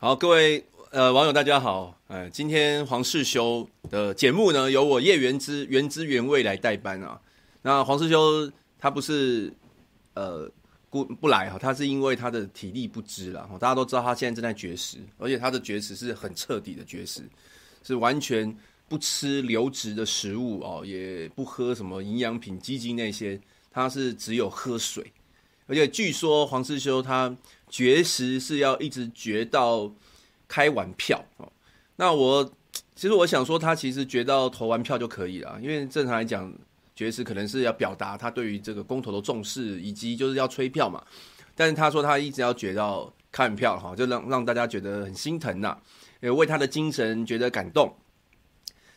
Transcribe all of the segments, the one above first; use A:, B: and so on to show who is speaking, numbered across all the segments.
A: 好，各位呃网友大家好，呃，今天黄世修的节目呢，由我叶元之原汁原味来代班啊。那黄世修他不是呃不不来哈，他是因为他的体力不支了。大家都知道他现在正在绝食，而且他的绝食是很彻底的绝食，是完全不吃流质的食物哦，也不喝什么营养品、鸡精那些，他是只有喝水。而且据说黄世修他绝食是要一直绝到开完票哦。那我其实我想说，他其实绝到投完票就可以了，因为正常来讲，绝食可能是要表达他对于这个公投的重视，以及就是要催票嘛。但是他说他一直要绝到开完票哈，就让让大家觉得很心疼呐，也为他的精神觉得感动。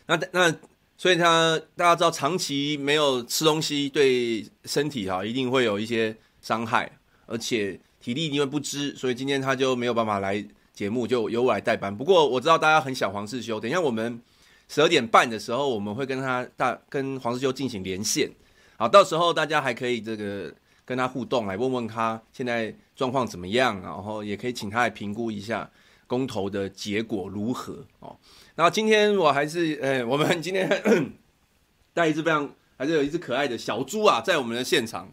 A: 那那所以他大家知道，长期没有吃东西对身体哈一定会有一些。伤害，而且体力因为不支，所以今天他就没有办法来节目，就由我来代班。不过我知道大家很想黄世修，等一下我们十二点半的时候，我们会跟他大跟黄世修进行连线。好，到时候大家还可以这个跟他互动，来问问他现在状况怎么样，然后也可以请他来评估一下公投的结果如何哦。然后今天我还是呃、我们今天 带一只非常还是有一只可爱的小猪啊，在我们的现场。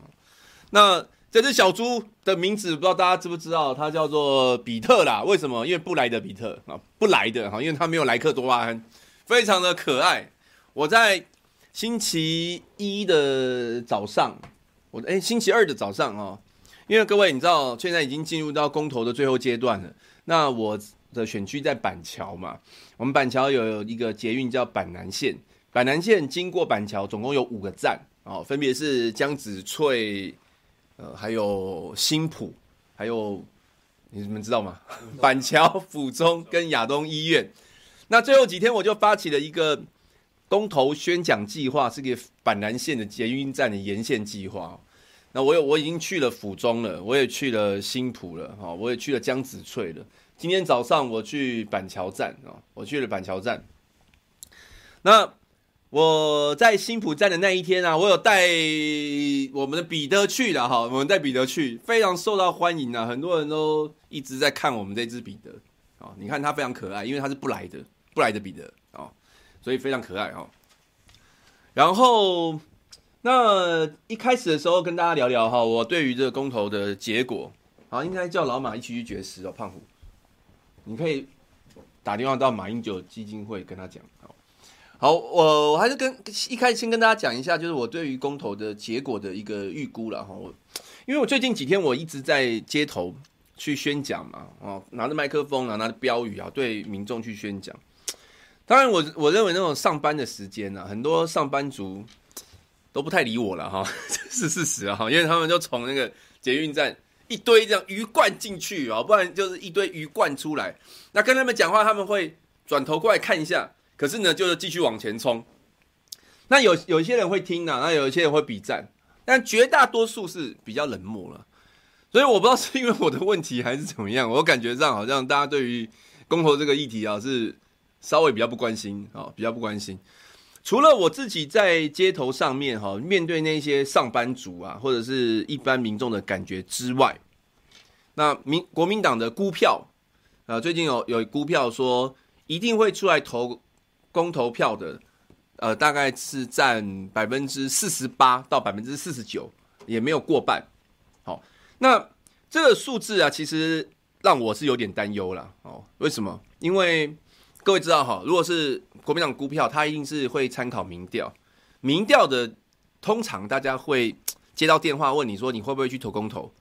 A: 那这只小猪的名字不知道大家知不知道？它叫做比特啦。为什么？因为布莱德比特啊，布莱的哈，因为它没有莱克多巴胺，非常的可爱。我在星期一的早上，我哎星期二的早上哦，因为各位你知道，现在已经进入到公投的最后阶段了。那我的选区在板桥嘛，我们板桥有一个捷运叫板南线，板南线经过板桥总共有五个站哦，分别是江子翠。呃，还有新埔，还有你们知道吗？板桥、府中跟亚东医院。那最后几天，我就发起了一个公投宣讲计划，是给板南线的捷运站的沿线计划。那我有，我已经去了府中了，我也去了新埔了，哈，我也去了江子翠了。今天早上我去板桥站啊，我去了板桥站。那。我在新埔站的那一天啊，我有带我们的彼得去了哈，我们带彼得去，非常受到欢迎啊，很多人都一直在看我们这只彼得啊，你看他非常可爱，因为他是不来的，不来的彼得啊，所以非常可爱哈。然后那一开始的时候跟大家聊聊哈，我对于这个公投的结果，好，应该叫老马一起去绝食哦，胖虎，你可以打电话到马英九基金会跟他讲。好，我我还是跟一开始先跟大家讲一下，就是我对于公投的结果的一个预估了哈。我因为我最近几天我一直在街头去宣讲嘛，哦，拿着麦克风啊，拿着标语啊，对民众去宣讲。当然我，我认为那种上班的时间呢，很多上班族都不太理我了哈，这是事实啊，因为他们就从那个捷运站一堆这样鱼贯进去啊，不然就是一堆鱼贯出来。那跟他们讲话，他们会转头过来看一下。可是呢，就是继续往前冲。那有有一些人会听呢、啊，那有一些人会比赞，但绝大多数是比较冷漠了。所以我不知道是因为我的问题还是怎么样，我感觉上好像大家对于公投这个议题啊是稍微比较不关心啊，比较不关心。除了我自己在街头上面哈，面对那些上班族啊，或者是一般民众的感觉之外，那民国民党的估票啊，最近有有估票说一定会出来投。公投票的，呃，大概是占百分之四十八到百分之四十九，也没有过半。好，那这个数字啊，其实让我是有点担忧了。哦，为什么？因为各位知道哈，如果是国民党估票，他一定是会参考民调。民调的通常大家会接到电话问你说你会不会去投公投？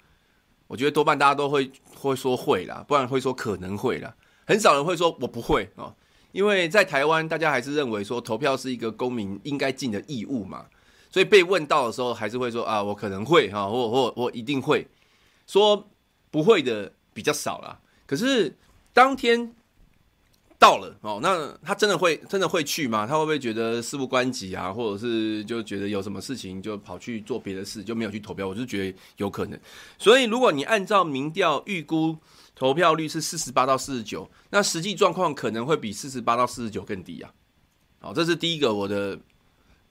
A: 我觉得多半大家都会会说会啦，不然会说可能会啦，很少人会说我不会哦。因为在台湾，大家还是认为说投票是一个公民应该尽的义务嘛，所以被问到的时候，还是会说啊，我可能会哈，或或我一定会，说不会的比较少啦。可是当天到了哦，那他真的会真的会去吗？他会不会觉得事不关己啊，或者是就觉得有什么事情就跑去做别的事，就没有去投票？我就觉得有可能。所以如果你按照民调预估。投票率是四十八到四十九，那实际状况可能会比四十八到四十九更低啊。好，这是第一个我的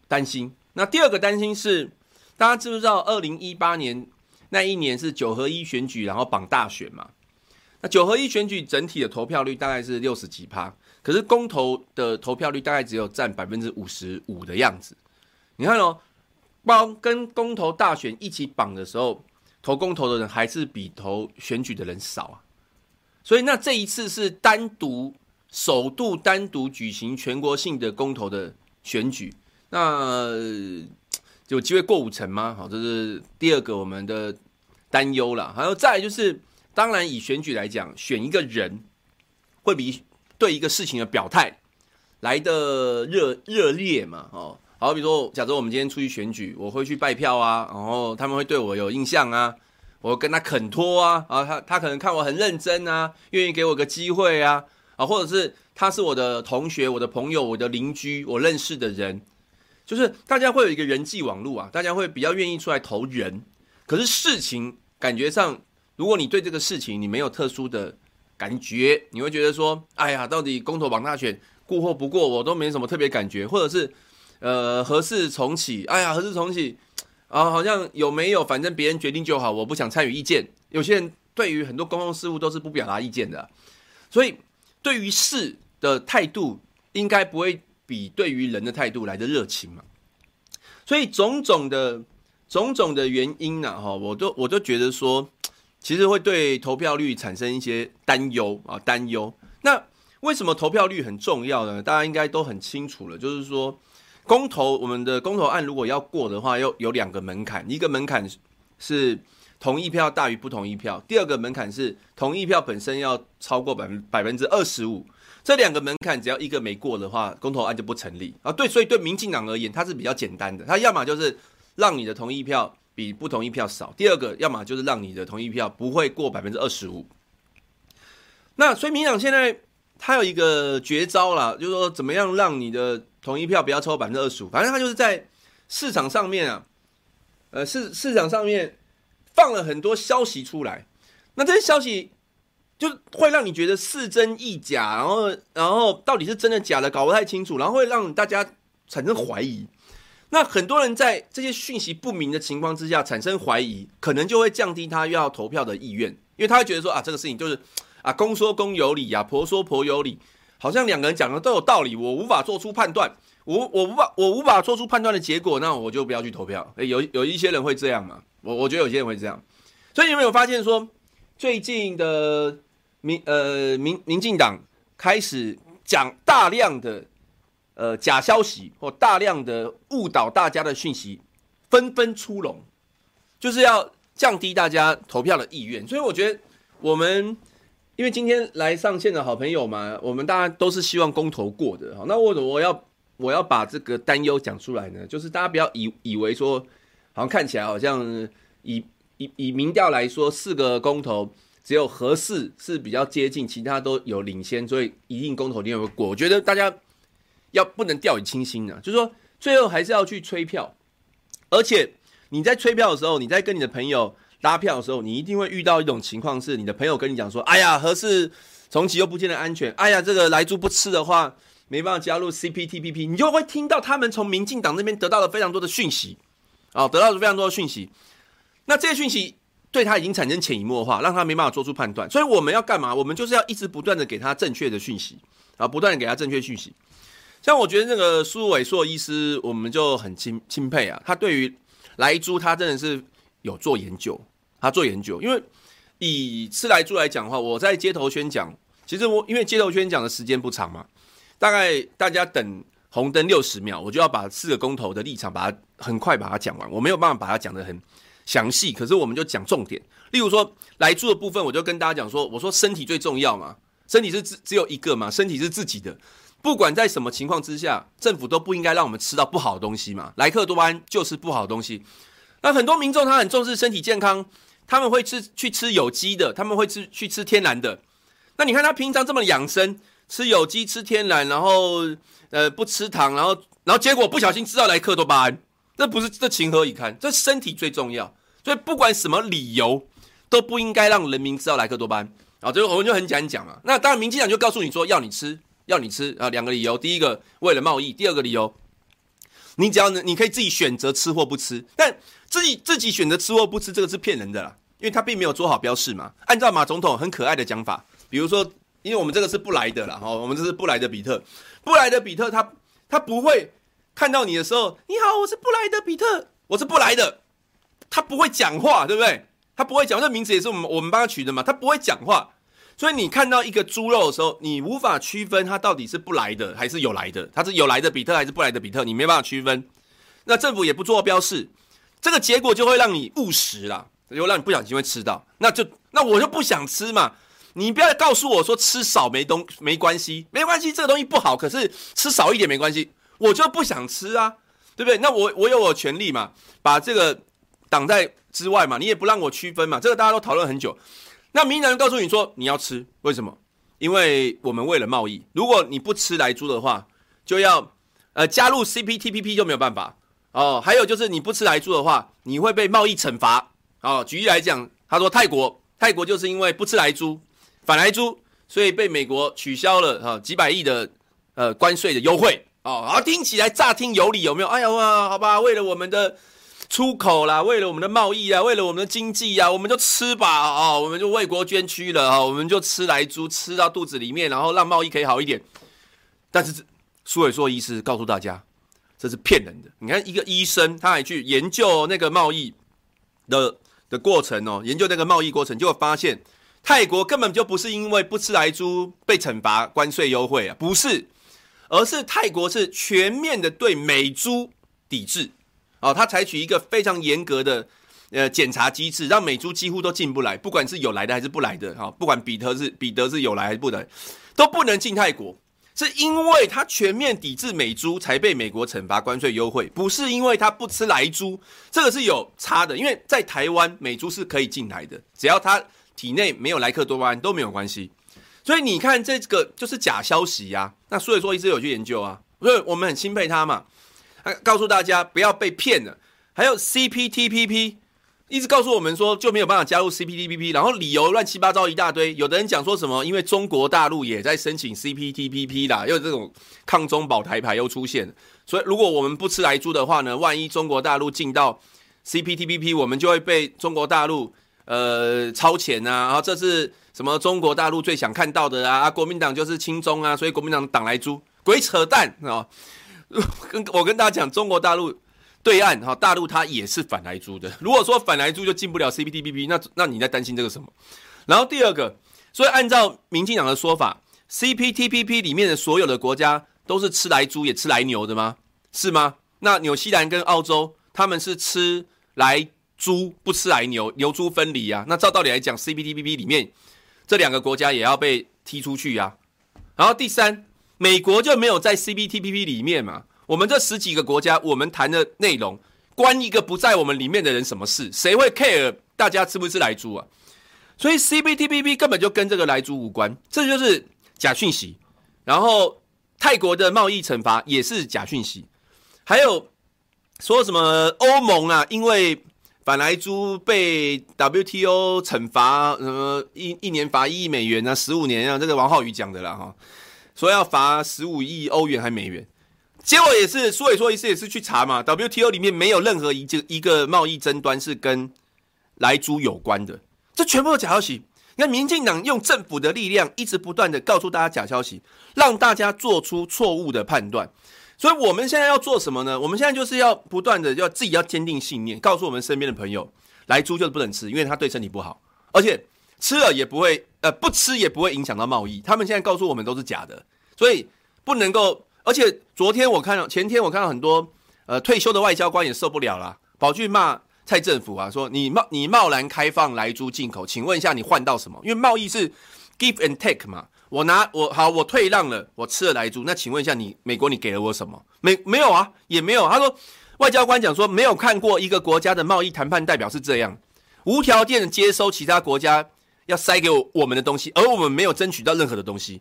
A: 担心。那第二个担心是，大家知不知道二零一八年那一年是九合一选举，然后绑大选嘛？那九合一选举整体的投票率大概是六十几趴，可是公投的投票率大概只有占百分之五十五的样子。你看哦，包跟公投大选一起绑的时候，投公投的人还是比投选举的人少啊。所以那这一次是单独首度单独举行全国性的公投的选举，那有机会过五成吗？好，这是第二个我们的担忧了。还有再来就是。当然，以选举来讲，选一个人会比对一个事情的表态来得热热烈嘛？哦，好，比如说，假设我们今天出去选举，我会去拜票啊，然后他们会对我有印象啊，我跟他肯托啊，啊，他他可能看我很认真啊，愿意给我个机会啊，啊，或者是他是我的同学、我的朋友、我的邻居、我认识的人，就是大家会有一个人际网络啊，大家会比较愿意出来投人，可是事情感觉上。如果你对这个事情你没有特殊的感觉，你会觉得说，哎呀，到底公投榜大选过或不过，我都没什么特别感觉，或者是，呃，何事重启？哎呀，何事重启？啊，好像有没有，反正别人决定就好，我不想参与意见。有些人对于很多公共事务都是不表达意见的，所以对于事的态度应该不会比对于人的态度来的热情嘛。所以种种的种种的原因呢，哈，我都我都觉得说。其实会对投票率产生一些担忧啊，担忧。那为什么投票率很重要呢？大家应该都很清楚了，就是说，公投我们的公投案如果要过的话，要有两个门槛，一个门槛是同意票大于不同意票，第二个门槛是同意票本身要超过百分百分之二十五。这两个门槛只要一个没过的话，公投案就不成立啊。对，所以对民进党而言，它是比较简单的，它要么就是让你的同意票。比不同意票少。第二个，要么就是让你的同意票不会过百分之二十五。那所以民党现在他有一个绝招啦，就是说怎么样让你的统一票不要超过百分之二十五。反正他就是在市场上面啊，呃市市场上面放了很多消息出来。那这些消息就会让你觉得是真亦假，然后然后到底是真的假的搞不太清楚，然后会让大家产生怀疑。那很多人在这些讯息不明的情况之下产生怀疑，可能就会降低他要投票的意愿，因为他会觉得说啊，这个事情就是啊，公说公有理呀，婆说婆有理，好像两个人讲的都有道理，我无法做出判断，我我无法我无法做出判断的结果，那我就不要去投票。诶，有有一些人会这样嘛，我我觉得有些人会这样，所以你有没有发现说，最近的民呃民民进党开始讲大量的。呃，假消息或大量的误导大家的讯息纷纷出笼，就是要降低大家投票的意愿。所以我觉得我们因为今天来上线的好朋友嘛，我们大家都是希望公投过的。哈，那我我要我要把这个担忧讲出来呢，就是大家不要以以为说，好像看起来好像以以以民调来说，四个公投只有合适是比较接近，其他都有领先，所以一定公投一定会过。我觉得大家。要不能掉以轻心啊，就是说最后还是要去催票，而且你在催票的时候，你在跟你的朋友拉票的时候，你一定会遇到一种情况，是你的朋友跟你讲说：“哎呀，何事重启又不见得安全，哎呀，这个莱猪不吃的话没办法加入 CPTPP。”你就会听到他们从民进党那边得到了非常多的讯息，哦，得到了非常多的讯息。那这些讯息对他已经产生潜移默化，让他没办法做出判断。所以我们要干嘛？我们就是要一直不断的给他正确的讯息啊，不断的给他正确讯息。像我觉得那个苏伟硕医师，我们就很钦钦佩啊。他对于莱猪，他真的是有做研究，他做研究。因为以吃来住来讲的话，我在街头宣讲，其实我因为街头宣讲的时间不长嘛，大概大家等红灯六十秒，我就要把四个公投的立场把它很快把它讲完。我没有办法把它讲得很详细，可是我们就讲重点。例如说来住的部分，我就跟大家讲说，我说身体最重要嘛，身体是只只有一个嘛，身体是自己的。不管在什么情况之下，政府都不应该让我们吃到不好的东西嘛。莱克多巴胺就是不好的东西。那很多民众他很重视身体健康，他们会吃去吃有机的，他们会吃去吃天然的。那你看他平常这么养生，吃有机吃天然，然后呃不吃糖，然后然后结果不小心吃到莱克多巴胺，这不是这情何以堪？这身体最重要，所以不管什么理由都不应该让人民吃到莱克多巴胺。啊，这个我们就很简单讲嘛。那当然，民进党就告诉你说要你吃。要你吃啊，两个理由。第一个为了贸易，第二个理由，你只要能你可以自己选择吃或不吃。但自己自己选择吃或不吃，这个是骗人的啦。因为他并没有做好标示嘛。按照马总统很可爱的讲法，比如说，因为我们这个是布莱德啦，哈，我们这是布莱德比特，布莱德比特他他不会看到你的时候，你好，我是布莱德比特，我是布莱德，他不会讲话，对不对？他不会讲，这名字也是我们我们帮他取的嘛，他不会讲话。所以你看到一个猪肉的时候，你无法区分它到底是不来的还是有来的，它是有来的比特还是不来的比特，你没办法区分。那政府也不做标示，这个结果就会让你误食啦，就让你不小心会吃到。那就那我就不想吃嘛，你不要告诉我说吃少没东没关系，没关系，这个东西不好，可是吃少一点没关系，我就不想吃啊，对不对？那我我有我权利嘛，把这个挡在之外嘛，你也不让我区分嘛，这个大家都讨论很久。那民进党告诉你说你要吃，为什么？因为我们为了贸易，如果你不吃莱猪的话，就要呃加入 CPTPP 就没有办法哦。还有就是你不吃莱猪的话，你会被贸易惩罚哦。举例来讲，他说泰国泰国就是因为不吃莱猪反莱猪，所以被美国取消了哈、几百亿的呃关税的优惠哦。然后听起来乍听有理，有没有？哎呀，好吧，为了我们的。出口啦，为了我们的贸易啊，为了我们的经济啊，我们就吃吧、哦，我们就为国捐躯了、哦，我们就吃莱猪，吃到肚子里面，然后让贸易可以好一点。但是苏伟硕医师告诉大家，这是骗人的。你看一个医生，他还去研究那个贸易的的过程哦，研究那个贸易过程，就会发现泰国根本就不是因为不吃莱猪被惩罚关税优惠啊，不是，而是泰国是全面的对美猪抵制。哦，他采取一个非常严格的呃检查机制，让美猪几乎都进不来，不管是有来的还是不来的，哈，不管彼得是彼得是有来还是不来，都不能进泰国，是因为他全面抵制美猪才被美国惩罚关税优惠，不是因为他不吃莱猪，这个是有差的，因为在台湾美猪是可以进来的，只要他体内没有莱克多巴胺都没有关系，所以你看这个就是假消息呀、啊，那所以说一直有去研究啊，所以我们很钦佩他嘛。告诉大家不要被骗了。还有 CPTPP 一直告诉我们说就没有办法加入 CPTPP，然后理由乱七八糟一大堆。有的人讲说什么，因为中国大陆也在申请 CPTPP 啦，又这种抗中保台牌又出现，所以如果我们不吃来猪的话呢，万一中国大陆进到 CPTPP，我们就会被中国大陆呃超前啊。然后这是什么？中国大陆最想看到的啊？啊国民党就是亲中啊，所以国民党挡来猪，鬼扯淡啊！跟我跟大家讲，中国大陆对岸哈，大陆它也是反莱猪的。如果说反莱猪就进不了 CPTPP，那那你在担心这个什么？然后第二个，所以按照民进党的说法，CPTPP 里面的所有的国家都是吃莱猪也吃莱牛的吗？是吗？那纽西兰跟澳洲他们是吃莱猪不吃莱牛，牛猪分离啊。那照道理来讲，CPTPP 里面这两个国家也要被踢出去呀。然后第三。美国就没有在 CPTPP 里面嘛？我们这十几个国家，我们谈的内容关一个不在我们里面的人什么事？谁会 care 大家吃不吃莱猪啊？所以 CPTPP 根本就跟这个莱猪无关，这就是假讯息。然后泰国的贸易惩罚也是假讯息，还有说什么欧盟啊，因为反莱猪被 WTO 惩罚，什么一一年罚一亿美元啊，十五年啊，这个王浩宇讲的啦哈。说要罚十五亿欧元还美元，结果也是苏伟说一次也是去查嘛，WTO 里面没有任何一个一个贸易争端是跟莱猪有关的，这全部都假消息。你看民进党用政府的力量一直不断的告诉大家假消息，让大家做出错误的判断。所以我们现在要做什么呢？我们现在就是要不断的要自己要坚定信念，告诉我们身边的朋友，莱猪就是不能吃，因为它对身体不好，而且。吃了也不会，呃，不吃也不会影响到贸易。他们现在告诉我们都是假的，所以不能够。而且昨天我看到，前天我看到很多呃退休的外交官也受不了了，跑去骂蔡政府啊，说你贸你贸然开放莱猪进口，请问一下你换到什么？因为贸易是 give and take 嘛，我拿我好我退让了，我吃了莱猪，那请问一下你美国你给了我什么？没没有啊，也没有。他说外交官讲说没有看过一个国家的贸易谈判代表是这样无条件的接收其他国家。要塞给我我们的东西，而我们没有争取到任何的东西，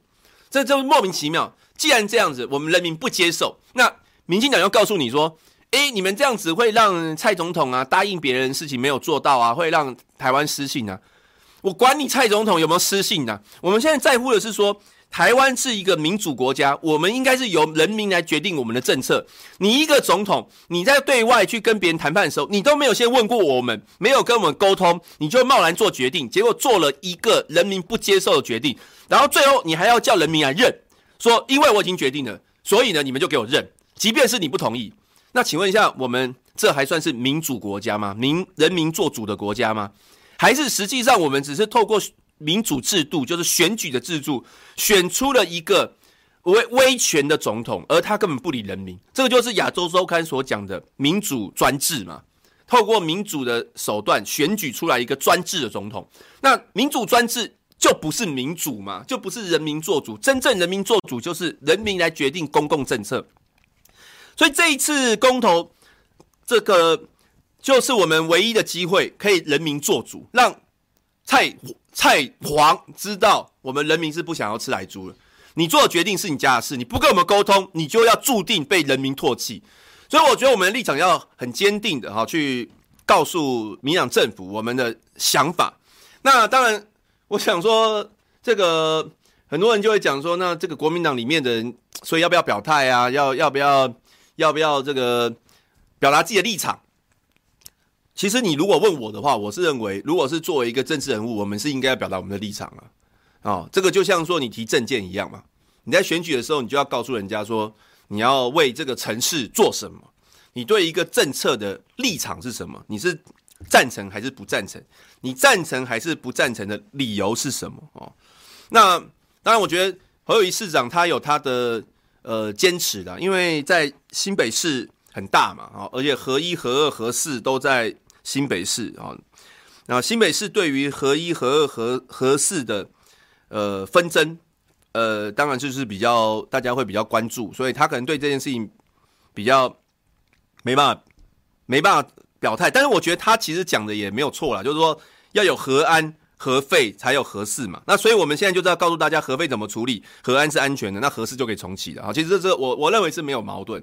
A: 这就莫名其妙。既然这样子，我们人民不接受，那民进党要告诉你说，诶，你们这样子会让蔡总统啊答应别人事情没有做到啊，会让台湾失信啊。我管你蔡总统有没有失信啊，我们现在在乎的是说台湾是一个民主国家，我们应该是由人民来决定我们的政策。你一个总统，你在对外去跟别人谈判的时候，你都没有先问过我们，没有跟我们沟通，你就贸然做决定，结果做了一个人民不接受的决定，然后最后你还要叫人民来认，说因为我已经决定了，所以呢你们就给我认，即便是你不同意。那请问一下，我们这还算是民主国家吗？民人民做主的国家吗？还是实际上我们只是透过民主制度，就是选举的制度，选出了一个威威权的总统，而他根本不理人民。这个就是亚洲周刊所讲的民主专制嘛。透过民主的手段选举出来一个专制的总统，那民主专制就不是民主嘛，就不是人民做主。真正人民做主就是人民来决定公共政策。所以这一次公投，这个就是我们唯一的机会，可以人民做主，让蔡。蔡黄知道我们人民是不想要吃莱猪的，你做的决定是你家的事，你不跟我们沟通，你就要注定被人民唾弃。所以我觉得我们的立场要很坚定的哈，去告诉民党政府我们的想法。那当然，我想说这个很多人就会讲说，那这个国民党里面的人，所以要不要表态啊？要要不要要不要这个表达自己的立场？其实你如果问我的话，我是认为，如果是作为一个政治人物，我们是应该要表达我们的立场啊。哦，这个就像说你提政见一样嘛。你在选举的时候，你就要告诉人家说，你要为这个城市做什么，你对一个政策的立场是什么？你是赞成还是不赞成？你赞成还是不赞成的理由是什么？哦，那当然，我觉得侯友宜市长他有他的呃坚持的，因为在新北市很大嘛，啊，而且合一、合二、合四都在。新北市啊，那新北市对于核一、核二、核核四的呃纷争，呃，当然就是比较大家会比较关注，所以他可能对这件事情比较没办法没办法表态。但是我觉得他其实讲的也没有错啦，就是说要有核安、核废才有核四嘛。那所以我们现在就是要告诉大家，核废怎么处理，核安是安全的，那核四就可以重启的啊。其实这这我我认为是没有矛盾。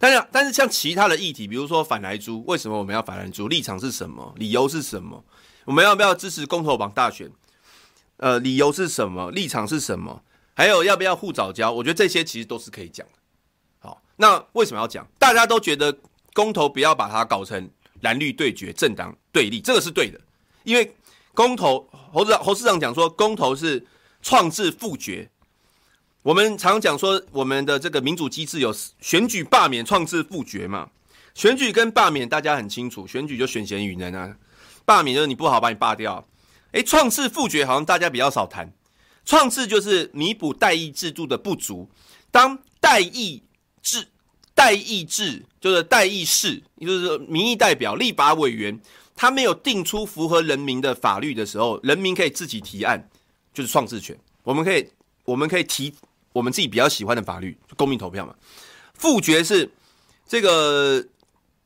A: 但是，但是像其他的议题，比如说反莱猪，为什么我们要反莱猪？立场是什么？理由是什么？我们要不要支持公投榜大选？呃，理由是什么？立场是什么？还有要不要护藻礁？我觉得这些其实都是可以讲的。好，那为什么要讲？大家都觉得公投不要把它搞成蓝绿对决、政党对立，这个是对的。因为公投，侯市长侯市长讲说，公投是创制复决。我们常讲说，我们的这个民主机制有选举、罢免、创制、复决嘛。选举跟罢免大家很清楚，选举就选贤与能啊，罢免就是你不好把你罢掉。诶，创制、复决好像大家比较少谈。创制就是弥补代议制度的不足。当代议制、代议制就是代议士，也就是民意代表、立法委员，他没有定出符合人民的法律的时候，人民可以自己提案，就是创制权。我们可以，我们可以提。我们自己比较喜欢的法律，公民投票嘛。复决是这个，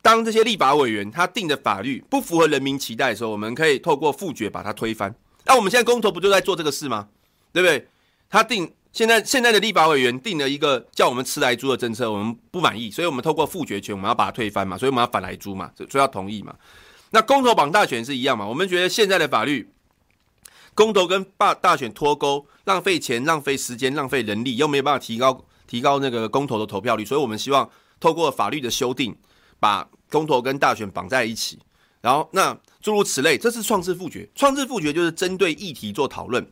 A: 当这些立法委员他定的法律不符合人民期待的时候，我们可以透过复决把它推翻。那我们现在公投不就在做这个事吗？对不对？他定现在现在的立法委员定了一个叫我们吃来租的政策，我们不满意，所以我们透过复决权，我们要把它推翻嘛，所以我们要反来租嘛，所以要同意嘛。那公投绑大选是一样嘛？我们觉得现在的法律。公投跟大大选脱钩，浪费钱、浪费时间、浪费人力，又没有办法提高提高那个公投的投票率，所以我们希望透过法律的修订，把公投跟大选绑在一起。然后那诸如此类，这是创制复决。创制复决就是针对议题做讨论，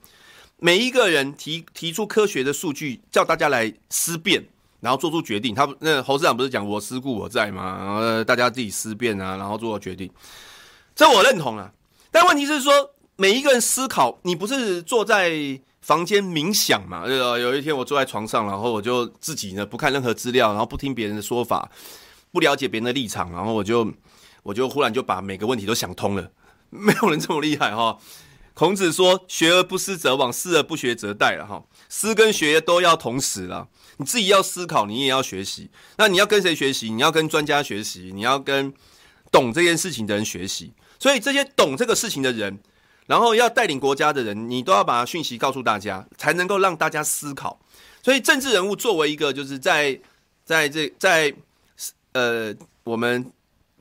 A: 每一个人提提出科学的数据，叫大家来思辨，然后做出决定。他那侯市长不是讲我思故我在吗？然后大家自己思辨啊，然后做决定。这我认同啊，但问题是说。每一个人思考，你不是坐在房间冥想嘛？呃有一天我坐在床上，然后我就自己呢不看任何资料，然后不听别人的说法，不了解别人的立场，然后我就我就忽然就把每个问题都想通了。没有人这么厉害哈！孔子说：“学而不思则罔，思而不学则殆。”了哈，思跟学都要同时了。你自己要思考，你也要学习。那你要跟谁学习？你要跟专家学习，你要跟懂这件事情的人学习。所以这些懂这个事情的人。然后要带领国家的人，你都要把讯息告诉大家，才能够让大家思考。所以政治人物作为一个就是在在这在呃我们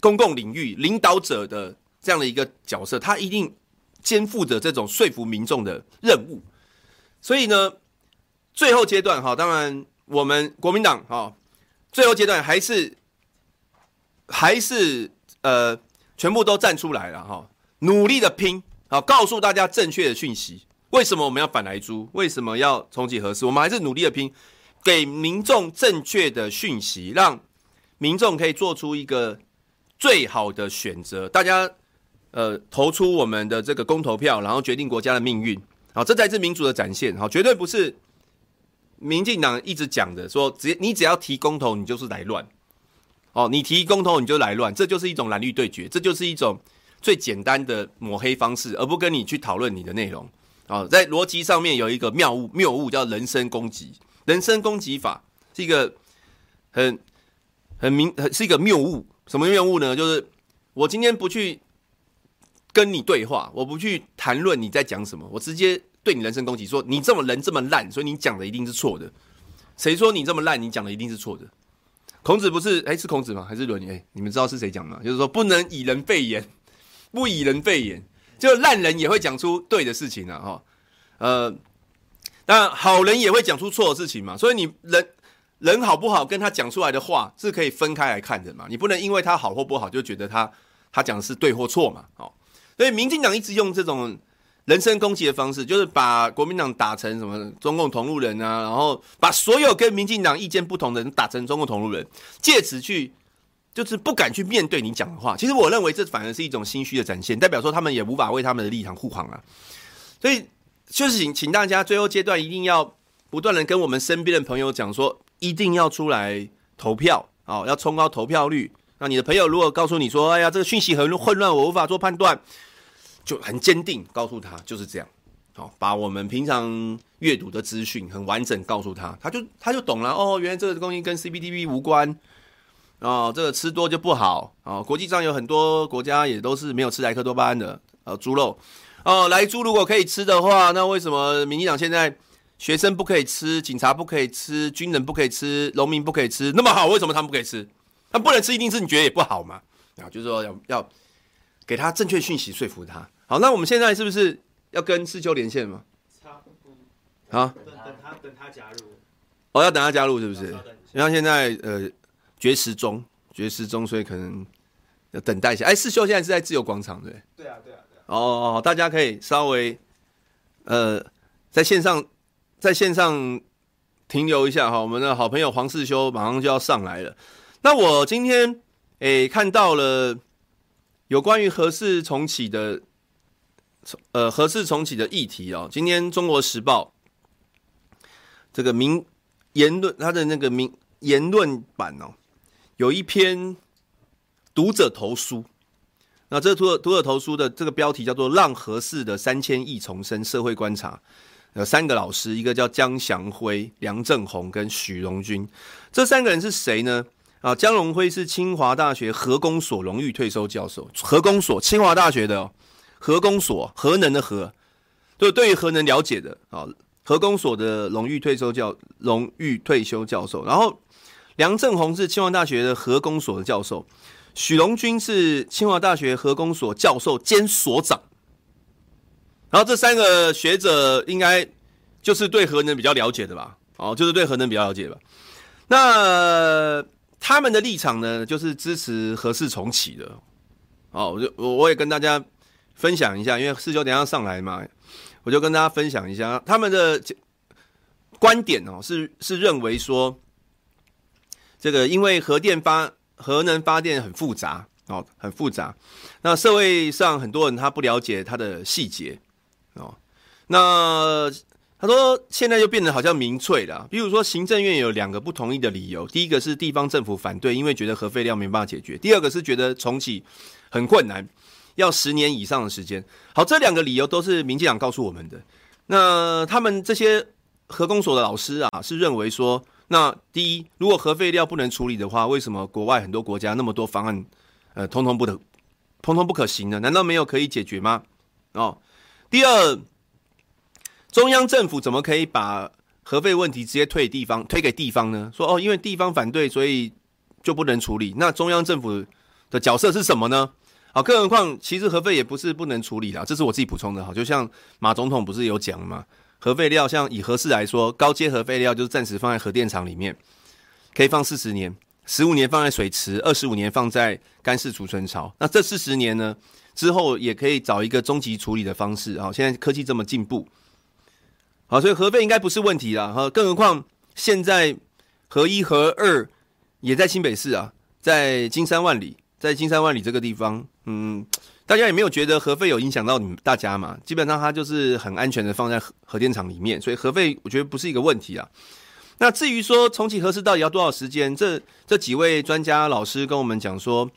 A: 公共领域领导者的这样的一个角色，他一定肩负着这种说服民众的任务。所以呢，最后阶段哈，当然我们国民党哈，最后阶段还是还是呃，全部都站出来了哈，努力的拼，好，告诉大家正确的讯息。为什么我们要反莱猪？为什么要重启核四？我们还是努力的拼，给民众正确的讯息，让民众可以做出一个最好的选择。大家呃投出我们的这个公投票，然后决定国家的命运。好，这才是民主的展现。好，绝对不是民进党一直讲的说，只你只要提公投，你就是来乱。哦，你提公投，你就来乱，这就是一种蓝绿对决，这就是一种最简单的抹黑方式，而不跟你去讨论你的内容。啊，在逻辑上面有一个谬误，谬误叫人身攻击。人身攻击法是一个很很明，是一个谬误。什么谬误呢？就是我今天不去跟你对话，我不去谈论你在讲什么，我直接对你人身攻击，说你这么人这么烂，所以你讲的一定是错的。谁说你这么烂？你讲的一定是错的。孔子不是哎、是孔子吗？还是《论语》？哎，你们知道是谁讲吗？就是说不能以人废言，不以人废言。就烂人也会讲出对的事情啊，哈，呃，那好人也会讲出错的事情嘛，所以你人人好不好，跟他讲出来的话是可以分开来看的嘛，你不能因为他好或不好就觉得他他讲的是对或错嘛，哦，所以民进党一直用这种人身攻击的方式，就是把国民党打成什么中共同路人啊，然后把所有跟民进党意见不同的人打成中共同路人，借此去。就是不敢去面对你讲的话，其实我认为这反而是一种心虚的展现，代表说他们也无法为他们的立场护航啊。所以就是请请大家最后阶段一定要不断的跟我们身边的朋友讲说，一定要出来投票啊，要冲高投票率。那你的朋友如果告诉你说，哎呀，这个讯息很混乱，我无法做判断，就很坚定告诉他就是这样。好，把我们平常阅读的资讯很完整告诉他，他就他就懂了。哦，原来这个东西跟 CPTPP 无关。哦，这个吃多就不好哦。国际上有很多国家也都是没有吃莱克多巴胺的呃猪肉哦。来猪如果可以吃的话，那为什么民进党现在学生不可以吃，警察不可以吃，军人不可以吃，农民不可以吃？那么好，为什么他们不可以吃？他不能吃，一定是你觉得也不好嘛？啊，就是说要要给他正确讯息，说服他。好，那我们现在是不是要跟世秋连线吗？差不多。好，等等他等他加入。哦，要等他加入是不是？因为现在呃。绝食中，绝食中，所以可能要等待一下。哎，世修现在是在自由广场，对？对啊，对啊，对啊。哦，大家可以稍微呃，在线上，在线上停留一下哈。我们的好朋友黄世修马上就要上来了。那我今天诶看到了有关于核四重启的，呃，核四重启的议题哦。今天《中国时报》这个名言论，他的那个名言论版哦。有一篇读者投书，那这个读者读者投书的这个标题叫做《让核四的三千亿重生社会观察》，有三个老师，一个叫江祥辉、梁正宏跟许荣军，这三个人是谁呢？啊，江荣辉是清华大学核工所荣誉退休教授，核工所清华大学的核工所，核能的核，就对于核能了解的啊，核工所的荣誉退休教荣誉退休教授，然后。梁正鸿是清华大学的核工所的教授，许荣军是清华大学核工所教授兼所长。然后这三个学者应该就是对核能比较了解的吧？哦，就是对核能比较了解吧？那他们的立场呢，就是支持核四重启的。哦，我就我我也跟大家分享一下，因为四九等一下上来嘛，我就跟大家分享一下他们的观点哦，是是认为说。这个因为核电发核能发电很复杂哦，很复杂。那社会上很多人他不了解它的细节哦。那他说现在就变得好像民粹了。比如说行政院有两个不同意的理由，第一个是地方政府反对，因为觉得核废料没办法解决；第二个是觉得重启很困难，要十年以上的时间。好，这两个理由都是民进党告诉我们的。那他们这些核工所的老师啊，是认为说。那第一，如果核废料不能处理的话，为什么国外很多国家那么多方案，呃，通通不得，通通不可行呢？难道没有可以解决吗？哦，第二，中央政府怎么可以把核废问题直接推地方，推给地方呢？说哦，因为地方反对，所以就不能处理。那中央政府的角色是什么呢？好，更何况其实核废也不是不能处理的，这是我自己补充的哈。就像马总统不是有讲吗？核废料，像以核四来说，高阶核废料就是暂时放在核电厂里面，可以放四十年，十五年放在水池，二十五年放在干式储存槽。那这四十年呢，之后也可以找一个终极处理的方式啊。现在科技这么进步，好，所以核废应该不是问题啦。哈，更何况现在核一、核二也在新北市啊，在金山万里，在金山万里这个地方，嗯。大家也没有觉得核废有影响到你们大家嘛？基本上它就是很安全的放在核电厂里面，所以核废我觉得不是一个问题啊。那至于说重启核四到底要多少时间？这这几位专家老师跟我们讲说，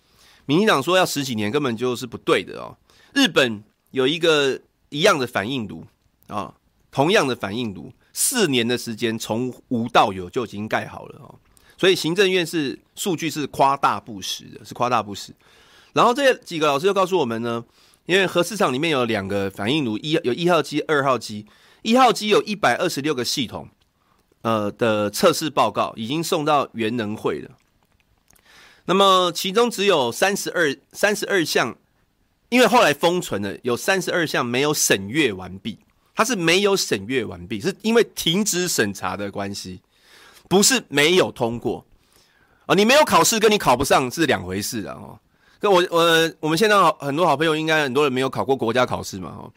A: 民进党说要十几年根本就是不对的哦。日本有一个一样的反应炉啊，同样的反应炉，四年的时间从无到有就已经盖好了哦。所以行政院是数据是夸大不实的，是夸大不实。然后这几个老师又告诉我们呢，因为核四厂里面有两个反应炉，一有一号机、二号机，一号机有一百二十六个系统，呃的测试报告已经送到原能会了。那么其中只有三十二三十二项，因为后来封存了，有三十二项没有审阅完毕，它是没有审阅完毕，是因为停止审查的关系，不是没有通过啊、哦。你没有考试跟你考不上是两回事的哦。我我我们现在好很多好朋友，应该很多人没有考过国家考试嘛？哈，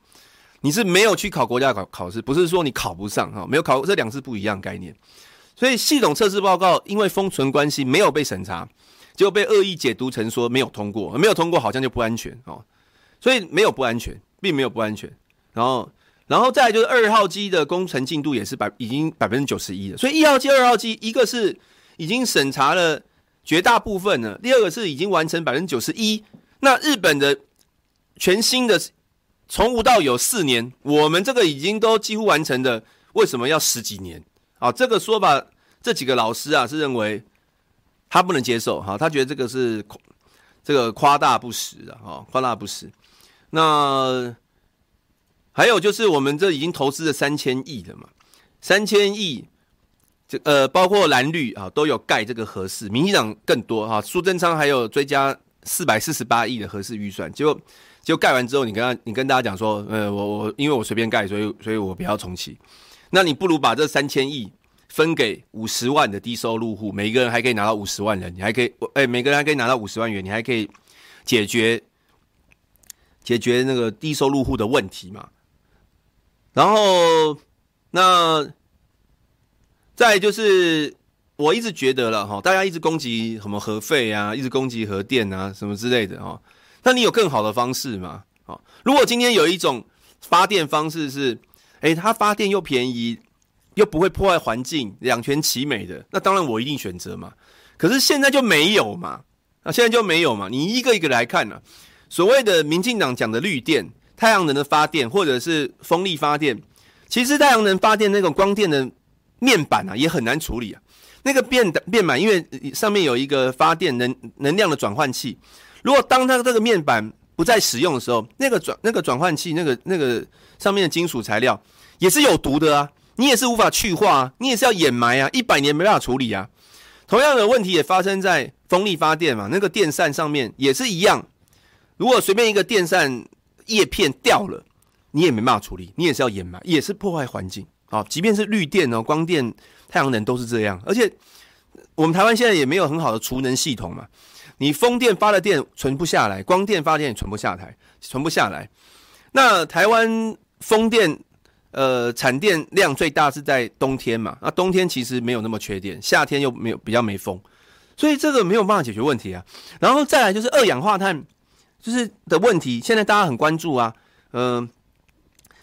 A: 你是没有去考国家考考试，不是说你考不上哈，没有考，这两是不一样概念。所以系统测试报告因为封存关系没有被审查，结果被恶意解读成说没有通过，没有通过好像就不安全哦。所以没有不安全，并没有不安全。然后，然后再就是二号机的工程进度也是百已经百分之九十一了。所以一号机、二号机，一个是已经审查了。绝大部分呢，第二个是已经完成百分之九十一。那日本的全新的从无到有四年，我们这个已经都几乎完成的，为什么要十几年？啊，这个说法，这几个老师啊是认为他不能接受哈，他觉得这个是这个夸大不实的哈，夸大不实。那还有就是我们这已经投资了三千亿了嘛，三千亿。这呃，包括蓝绿啊，都有盖这个核四，民进党更多哈。苏贞昌还有追加四百四十八亿的核四预算，结果结果盖完之后，你跟他，你跟大家讲说，呃，我我因为我随便盖，所以所以我不要重启。那你不如把这三千亿分给五十万的低收入户，每一个人还可以拿到五十万人，你还可以，哎，每个人还可以拿到五十万元，你还可以解决解决那个低收入户的问题嘛。然后那。再就是，我一直觉得了哈，大家一直攻击什么核废啊，一直攻击核电啊，什么之类的哈。那你有更好的方式吗？啊，如果今天有一种发电方式是，诶，它发电又便宜，又不会破坏环境，两全其美的，那当然我一定选择嘛。可是现在就没有嘛，啊，现在就没有嘛。你一个一个来看呢，所谓的民进党讲的绿电、太阳能的发电，或者是风力发电，其实太阳能发电那种光电的。面板啊也很难处理啊，那个变的面板因为上面有一个发电能能量的转换器，如果当它这个面板不再使用的时候，那个转那个转换器那个那个上面的金属材料也是有毒的啊，你也是无法去化啊，你也是要掩埋啊，一百年没办法处理啊。同样的问题也发生在风力发电嘛，那个电扇上面也是一样，如果随便一个电扇叶片掉了，你也没办法处理，你也是要掩埋，也是破坏环境。好，即便是绿电哦，光电、太阳能都是这样。而且我们台湾现在也没有很好的储能系统嘛。你风电发的电存不下来，光电发电也存不下台，存不下来。那台湾风电呃产电量最大是在冬天嘛？那冬天其实没有那么缺电，夏天又没有比较没风，所以这个没有办法解决问题啊。然后再来就是二氧化碳就是的问题，现在大家很关注啊，嗯、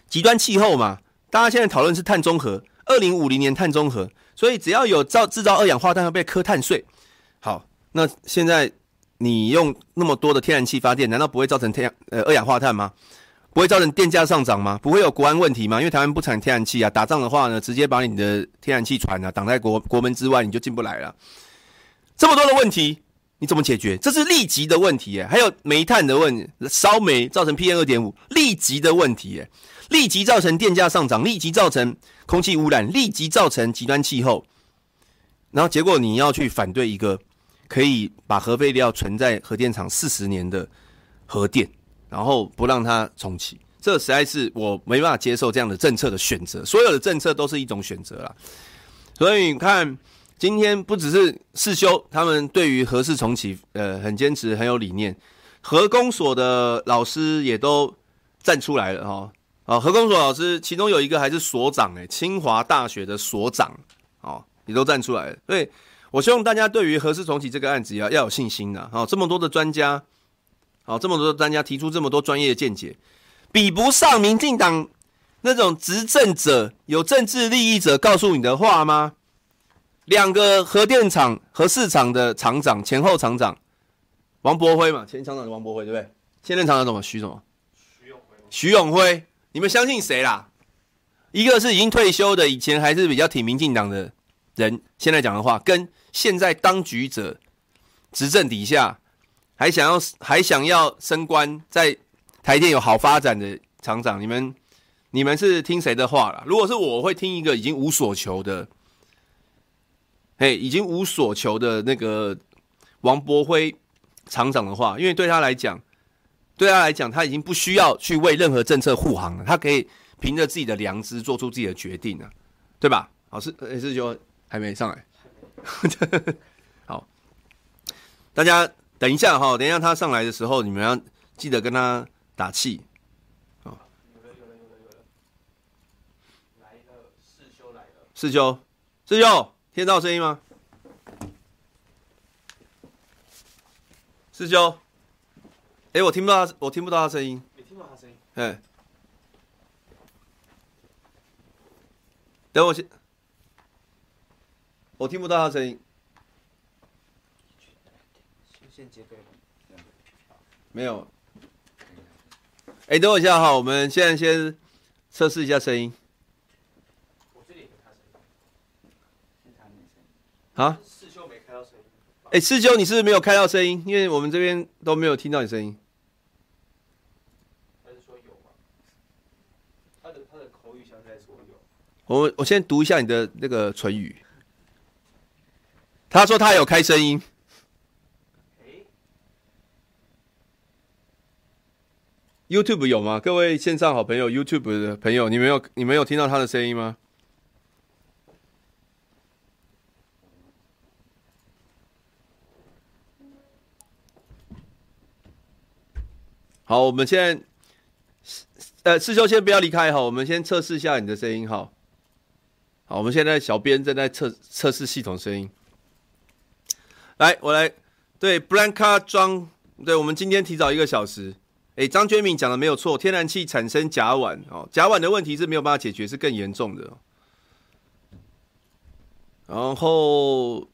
A: 极端气候嘛。大家现在讨论是碳中和，二零五零年碳中和，所以只要有造制造二氧化碳要被课碳税。好，那现在你用那么多的天然气发电，难道不会造成天呃二氧化碳吗？不会造成电价上涨吗？不会有国安问题吗？因为台湾不产天然气啊，打仗的话呢，直接把你的天然气船啊挡在国国门之外，你就进不来了。这么多的问题，你怎么解决？这是立即的问题耶。还有煤炭的问题，烧煤造成 PM 二点五，立即的问题耶。立即造成电价上涨，立即造成空气污染，立即造成极端气候。然后结果你要去反对一个可以把核废料存在核电厂四十年的核电，然后不让它重启，这实在是我没办法接受这样的政策的选择。所有的政策都是一种选择啦。所以你看，今天不只是世修，他们对于核四重启，呃，很坚持，很有理念。核工所的老师也都站出来了哈。啊，核工所老师其中有一个还是所长哎，清华大学的所长，哦，你都站出来了。所以我希望大家对于核四重启这个案子要要有信心的。好，这么多的专家。好，这么多专家提出这么多专业的见解，比不上民进党那种执政者、有政治利益者告诉你的话吗？两个核电厂、核四厂的厂长、前后厂长，王博辉嘛，前厂长的王博辉对不对？现任厂长怎么？徐什么？徐永辉。徐永辉，你们相信谁啦？一个是已经退休的，以前还是比较挺民进党的人，现在讲的话，跟现在当局者执政底下。还想要还想要升官，在台电有好发展的厂长，你们你们是听谁的话了？如果是我，我会听一个已经无所求的，嘿，已经无所求的那个王博辉厂长的话，因为对他来讲，对他来讲，他已经不需要去为任何政策护航了，他可以凭着自己的良知做出自己的决定了，对吧？好，是是就还没上来，好，大家。等一下哈，等一下他上来的时候，你们要记得跟他打气。哦，有了有了有了有了，来了，世修来了，世修，世修，听得到声音吗？世修，哎、欸，我听不到他，我听不到他声音。你听不到他声音？哎，等我先，我听不到他声音。没有。哎，等我一下哈，我们现在先测试一下声音。我这里有他声音。啊？四修没开到声音。哎，四修，你是不是没有开到声音？因为我们这边都没有听到你声音。他是说有吗？他的他的口语像在说有。我我先读一下你的那个唇语。他说他有开声音。YouTube 有吗？各位线上好朋友，YouTube 的朋友，你们有你们有听到他的声音吗？好，我们现在，呃，师兄先不要离开哈，我们先测试一下你的声音哈。好，我们现在小编正在测测试系统声音。来，我来，对，Blanca 装，对，我们今天提早一个小时。哎，张娟敏讲的没有错，天然气产生甲烷哦，甲烷的问题是没有办法解决，是更严重的。然后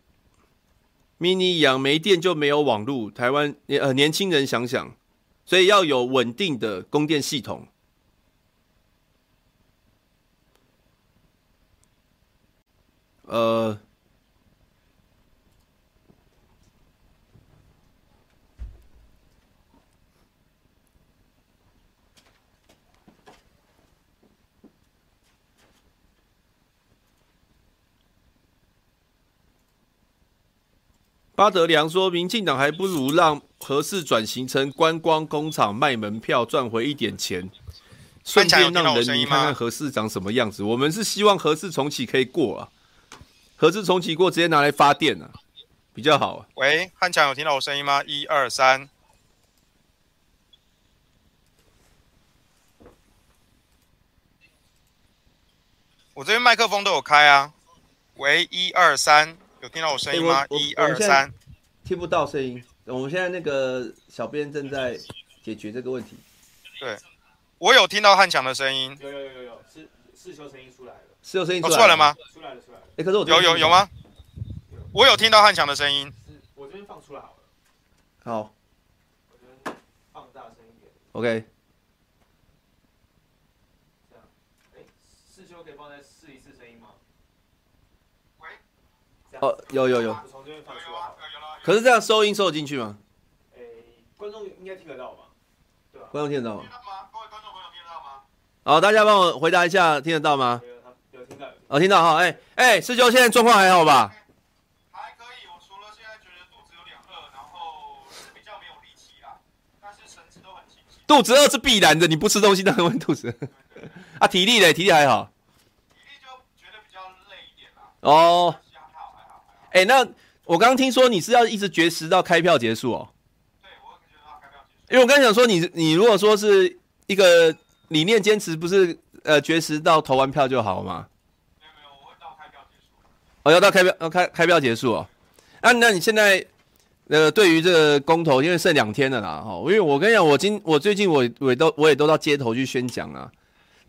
A: ，mini 养没电就没有网络，台湾呃年轻人想想，所以要有稳定的供电系统。呃。巴德良说：“民进党还不如让何氏转型成观光工厂，卖门票赚回一点钱，顺便让人民看看核四长什么样子。我们是希望核四重启可以过啊，核子重启过直接拿来发电啊，比较好啊。”
B: 喂，汉强有听到我声音吗？一二三，我这边麦克风都有开啊。喂，一二三。有听到我声音吗？一二三，
A: 听不到声音。我们现在那个小编正在解决这个问题。
B: 对，我有听到汉强的声音。
C: 有有有有有，是是修声音出来了。
A: 是有声音
B: 出来了吗？
C: 出来了出来了。
A: 哎，可是我
B: 有有有吗？我有听到汉强的声音。
C: 我这边放出来好了。
A: 好。
C: 我这边放大声一点。
A: OK。
C: 这样，哎，是修可以放在试一次声音吗？
A: 哦，有有有，可是这样收音收得进去吗？
C: 诶，观众应该听得到吧？对吧？
A: 观众听得到吗？各位观众朋友听得到吗？好，大家帮我回答一下，听得到吗？
C: 有听到。
A: 哦，听到哈，哎哎，师兄现在状况还好吧？
B: 还可以，我除了现在觉得肚子有点饿，然后比较没有力气啦。但是神志都很清晰。
A: 肚子饿是必然的，你不吃东西当然会肚子饿。啊，体力嘞，体力还好。
B: 体力就觉得比较累一点啦。
A: 哦。
B: 还好还好。
A: 哎，那我刚刚听说你是要一直绝食到开票结束哦。
B: 对，我觉得到开票结束。
A: 因为我刚才想说你，你如果说是一个理念坚持，不是呃绝食到投完票就好吗？
B: 没有没有，我会到开票结束。
A: 哦，要到开票，要开开票结束哦。啊，那你现在？呃，对于这个公投，因为剩两天了啦，哈，因为我跟你讲，我今我最近我我都我也都到街头去宣讲啊。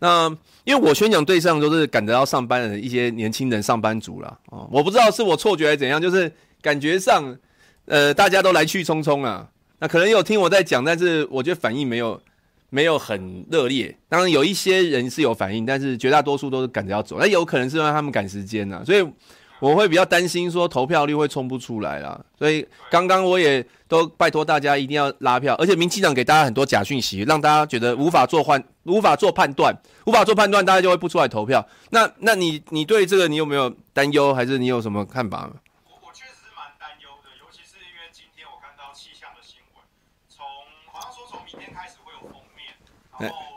A: 那因为我宣讲对象都是赶着要上班的一些年轻人、上班族啦。哦，我不知道是我错觉还是怎样，就是感觉上，呃，大家都来去匆匆啊。那可能有听我在讲，但是我觉得反应没有没有很热烈。当然有一些人是有反应，但是绝大多数都是赶着要走。那有可能是因为他们赶时间呐，所以。我会比较担心说投票率会冲不出来啦，所以刚刚我也都拜托大家一定要拉票，而且民进党给大家很多假讯息，让大家觉得无法做换，无法做判断，无法做判断，大家就会不出来投票。那那你你对这个你有没有担忧，还是你有什么看法？
B: 我我确实是蛮担忧的，尤其是因为今天我看到气象的新闻，从好像说从明天开始会有锋面，然后。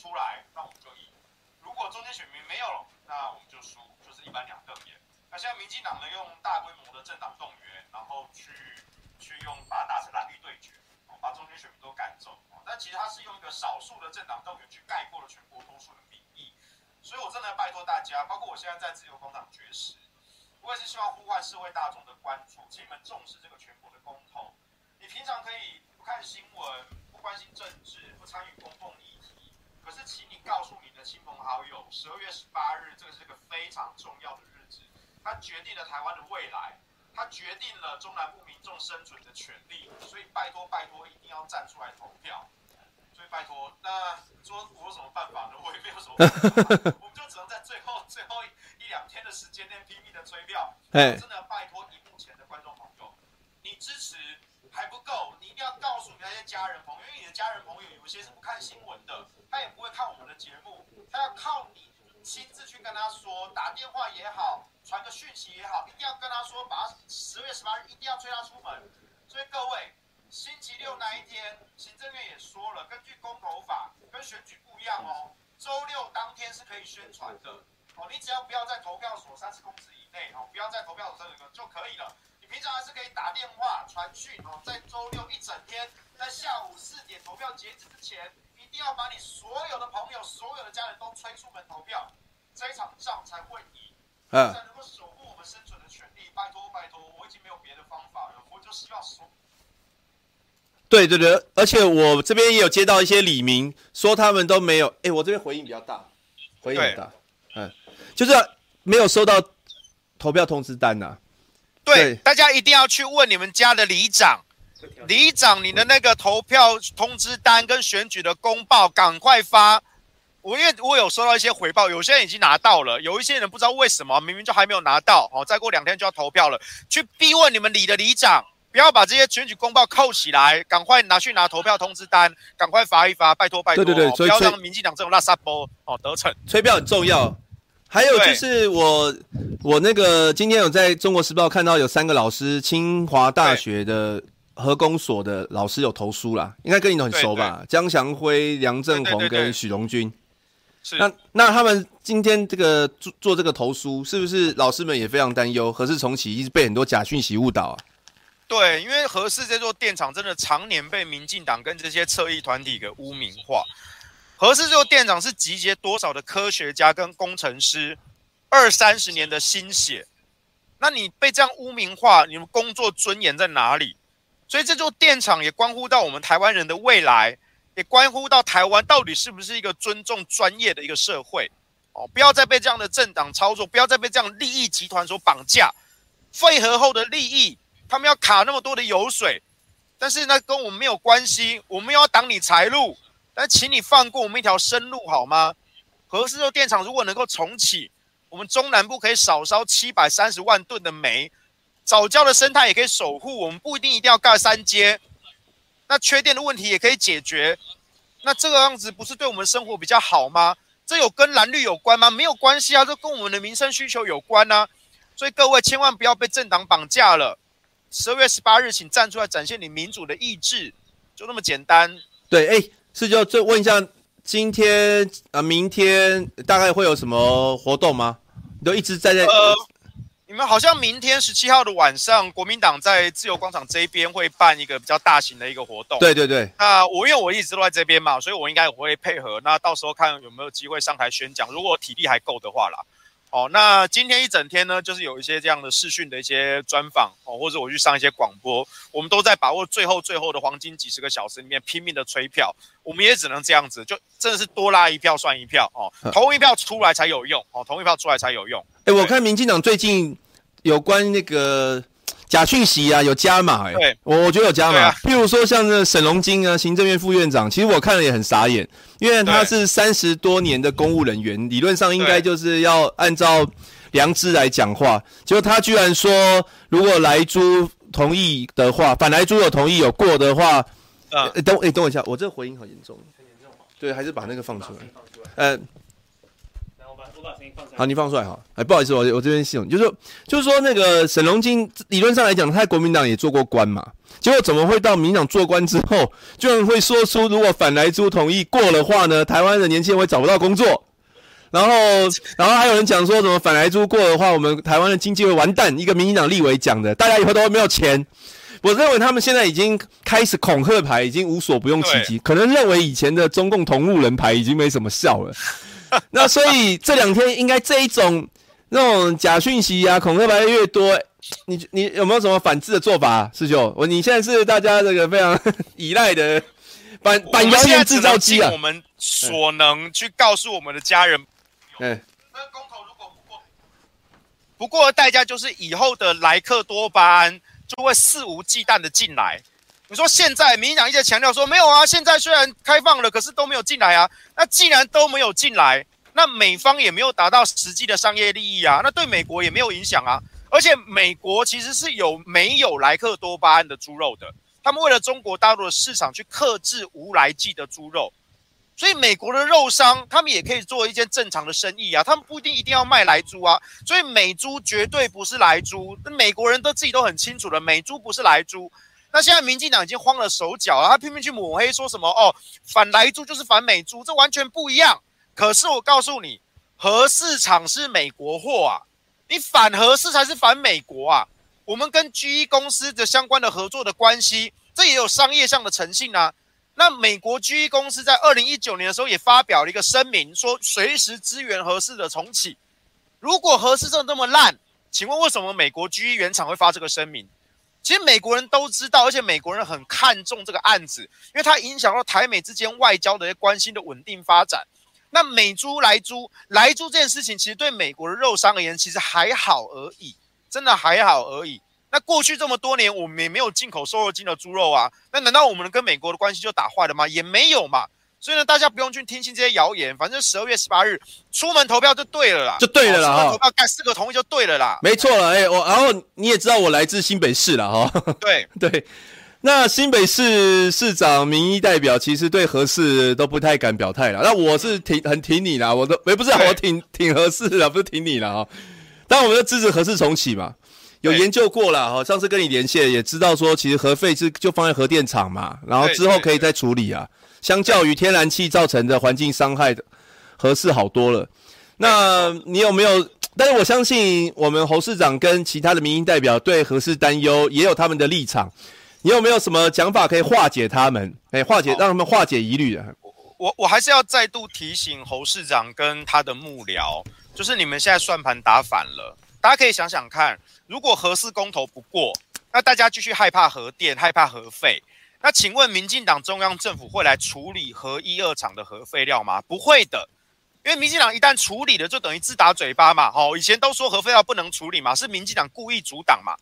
B: 出来，那我们就赢；如果中间选民没有了，那我们就输，就是一翻两瞪眼。那现在民进党呢，用大规模的政党动员，然后去去用把它打成蓝绿对决，把中间选民都赶走。但其实他是用一个少数的政党动员去盖过了全国多数的民意。所以我真的拜托大家，包括我现在在自由工厂绝食，我也是希望呼唤社会大众的关注，请你们重视这个全国的公投。你平常可以不看新闻，不关心政治，不参与公共议题。可是，请你告诉你的亲朋好友，十二月十八日，这个是个非常重要的，它决定了台湾的未来，它决定了中南部民众生存的权利，所以拜托拜托，一定要站出来投票。所以拜托，那说我有什么办法呢？我也没有什么办法，我们就只能在最后最后一两天的时间内拼命的催票。哎真的拜托荧幕前的观众朋友，你支持还不够，你一定要告诉你那些家人朋友，因为你的家人朋友有些是不看新闻的。他也不会看我们的节目，他要靠你亲自去跟他说，打电话也好，传个讯息也好，一定要跟他说，把十月十八日一定要催他出门。所以各位，星期六那一天，行政院也说了，根据公投法跟选举不一样哦，周六当天是可以宣传的哦，你只要不要在投票所三十公尺以内哦，不要在投票所三十公就可以了。你平常还是可以打电话传讯哦，在周六一整天，在下午四点投票截止之前。一定要把你所有的朋友、所有的家人都催出门投票，这一场仗才会赢，嗯，才能够守护我们生存的权利。拜托，拜托，我已经没有别的方法了，我就希望说。
A: 对对对，而且我这边也有接到一些李明说他们都没有，哎，我这边回应比较大，回应很大，嗯，就是没有收到投票通知单呐、啊。
B: 对，大家一定要去问你们家的里长。里长，你的那个投票通知单跟选举的公报，赶快发！我因为我有收到一些回报，有些人已经拿到了，有一些人不知道为什么，明明就还没有拿到哦。再过两天就要投票了，去逼问你们里的里长，不要把这些选举公报扣起来，赶快拿去拿投票通知单，赶快发一发，拜托拜托，对对对，不要让民进党这种垃圾波哦得逞。
A: 催票很重要，还有就是我我那个今天有在中国时报看到有三个老师，清华大学的。核工所的老师有投书啦，应该跟你都很熟吧？江祥辉、梁正宏跟许荣军。是。那那他们今天这个做做这个投书，是不是老师们也非常担忧？何氏重启一直被很多假讯息误导啊。
B: 对，因为何氏这座电厂真的常年被民进党跟这些侧翼团体给污名化。何氏这座电厂是集结多少的科学家跟工程师二三十年的心血，那你被这样污名化，你们工作尊严在哪里？所以这座电厂也关乎到我们台湾人的未来，也关乎到台湾到底是不是一个尊重专业的一个社会哦！不要再被这样的政党操作，不要再被这样利益集团所绑架。废核后的利益，他们要卡那么多的油水，但是那，跟我们没有关系。我们要挡你财路，但请你放过我们一条生路好吗？核四座电厂如果能够重启，我们中南部可以少烧七百三十万吨的煤。藻礁的生态也可以守护，我们不一定一定要盖三阶，那缺电的问题也可以解决，那这个样子不是对我们生活比较好吗？这有跟蓝绿有关吗？没有关系啊，这跟我们的民生需求有关啊。所以各位千万不要被政党绑架了。十二月十八日，请站出来展现你民主的意志，就那么简单。
A: 对，哎，是就再问一下，今天啊、呃，明天大概会有什么活动吗？你都一直在在。呃
B: 你们好像明天十七号的晚上，国民党在自由广场这边会办一个比较大型的一个活动。
A: 对对对。
B: 那我因为我一直都在这边嘛，所以我应该我会配合。那到时候看有没有机会上台宣讲，如果体力还够的话啦。哦，那今天一整天呢，就是有一些这样的视讯的一些专访哦，或者我去上一些广播，我们都在把握最后最后的黄金几十个小时里面拼命的催票。我们也只能这样子，就真的是多拉一票算一票哦，同一票出来才有用哦，同一票出来才有用。
A: 哎，我看民进党最近有关那个假讯息啊，有加码哎、欸，对，我我觉得有加码。啊、譬如说像这沈荣金啊，行政院副院长，其实我看了也很傻眼，因为他是三十多年的公务人员，理论上应该就是要按照良知来讲话，结果他居然说，如果莱猪同意的话，反莱猪有同意有过的话，呃、嗯欸，等哎、欸、等我一下，我这个回音好严重，很严重吗？对，还是把那个放出来，呃。好，你放出来哈。哎，不好意思，我我这边系统就是说，就是说那个沈荣金理论上来讲，他在国民党也做过官嘛。结果怎么会到民党做官之后，居然会说出如果反莱猪同意过的话呢，台湾的年轻人会找不到工作。然后，然后还有人讲说，什么反莱猪过的话，我们台湾的经济会完蛋。一个民进党立委讲的，大家以后都会没有钱。我认为他们现在已经开始恐吓牌，已经无所不用其极，可能认为以前的中共同路人牌已经没什么效了。那所以这两天应该这一种那种假讯息啊，恐吓牌越多，你你有没有什么反制的做法？师兄，我你现在是大家这个非常依赖的反 反谣言制造机啊。
B: 我们所能去告诉我们的家人，
A: 嗯，
B: 那公投如果不过，不过的代价就是以后的莱克多巴胺就会肆无忌惮的进来。你说现在民进党一直强调说没有啊，现在虽然开放了，可是都没有进来啊。那既然都没有进来，那美方也没有达到实际的商业利益啊，那对美国也没有影响啊。而且美国其实是有没有莱克多巴胺的猪肉的，他们为了中国大陆的市场去克制无莱剂的猪肉，所以美国的肉商他们也可以做一件正常的生意啊，他们不一定一定要卖莱猪啊。所以美猪绝对不是莱猪，那美国人都自己都很清楚的，美猪不是莱猪。那现在民进党已经慌了手脚了，他拼命去抹黑，说什么哦，反莱猪就是反美猪，这完全不一样。可是我告诉你，核四厂是美国货啊，你反核四才是反美国啊。我们跟 GE 公司的相关的合作的关系，这也有商业上的诚信啊。那美国 GE 公司在二零一九年的时候也发表了一个声明，说随时支援核四的重启。如果核四真的那么烂，请问为什么美国 GE 原厂会发这个声明？其实美国人都知道，而且美国人很看重这个案子，因为它影响到台美之间外交的一些关系的稳定发展。那美猪、莱猪、莱猪这件事情，其实对美国的肉商而言，其实还好而已，真的还好而已。那过去这么多年，我们也没有进口瘦肉精的猪肉啊，那难道我们跟美国的关系就打坏了吗？也没有嘛。所以呢，大家不用去听信这些谣言，反正十二月十八日出门投票就对了啦，
A: 就对了啦。出门
B: 投票盖四个同意就对了啦。
A: 没错了，哎，我然后你也知道我来自新北市了哈。
B: 对
A: 对，那新北市市长民意代表其实对何事都不太敢表态了。那我是挺很挺你啦，我都也不是我挺挺核四的，不是挺你了哈。但我们就支持何事重启嘛，有研究过了哈。上次跟你连线也知道说，其实核废是就放在核电厂嘛，然后之后可以再处理啊。相较于天然气造成的环境伤害的核四好多了，那你有没有？但是我相信我们侯市长跟其他的民意代表对核四担忧也有他们的立场，你有没有什么讲法可以化解他们？哎，化解让他们化解疑虑的。
B: 我我还是要再度提醒侯市长跟他的幕僚，就是你们现在算盘打反了。大家可以想想看，如果核四公投不过，那大家继续害怕核电，害怕核废。那请问民进党中央政府会来处理核一二厂的核废料吗？不会的，因为民进党一旦处理了，就等于自打嘴巴嘛。好，以前都说核废料不能处理嘛，是民进党故意阻挡嘛。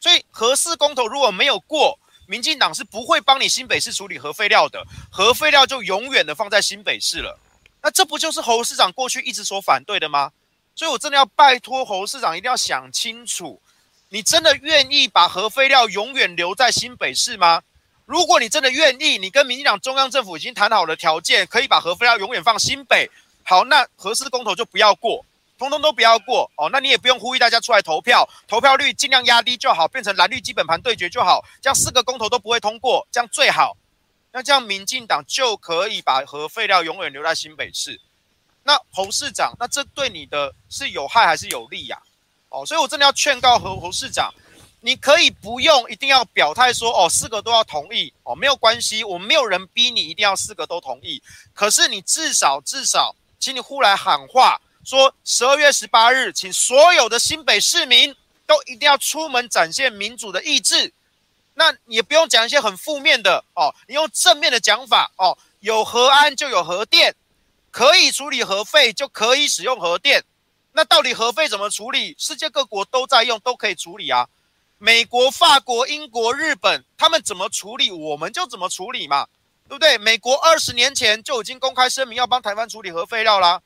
B: 所以核四公投如果没有过，民进党是不会帮你新北市处理核废料的，核废料就永远的放在新北市了。那这不就是侯市长过去一直所反对的吗？所以我真的要拜托侯市长一定要想清楚，你真的愿意把核废料永远留在新北市吗？如果你真的愿意，你跟民进党中央政府已经谈好了条件，可以把核废料永远放新北，好，那核四公投就不要过，通通都不要过哦。那你也不用呼吁大家出来投票，投票率尽量压低就好，变成蓝绿基本盘对决就好，这样四个公投都不会通过，这样最好。那这样民进党就可以把核废料永远留在新北市。那侯市长，那这对你的是有害还是有利呀、哦，所以我真的要劝告侯侯市长，你可以不用一定要表态说哦，四个都要同意哦，没有关系，我们没有人逼你一定要四个都同意。可是你至少至少，请你呼来喊话，说十二月十八日，请所有的新北市民都一定要出门展现民主的意志。那也不用讲一些很负面的哦，你用正面的讲法哦，有核安就有核电。可以处理核废，就可以使用核电。那到底核废怎么处理？世界各国都在用，都可以处理啊。美国、法国、英国、日本，他们怎么处理，我们就怎么处理嘛，对不对？美国二十年前就已经公开声明要帮台湾处理核废料啦，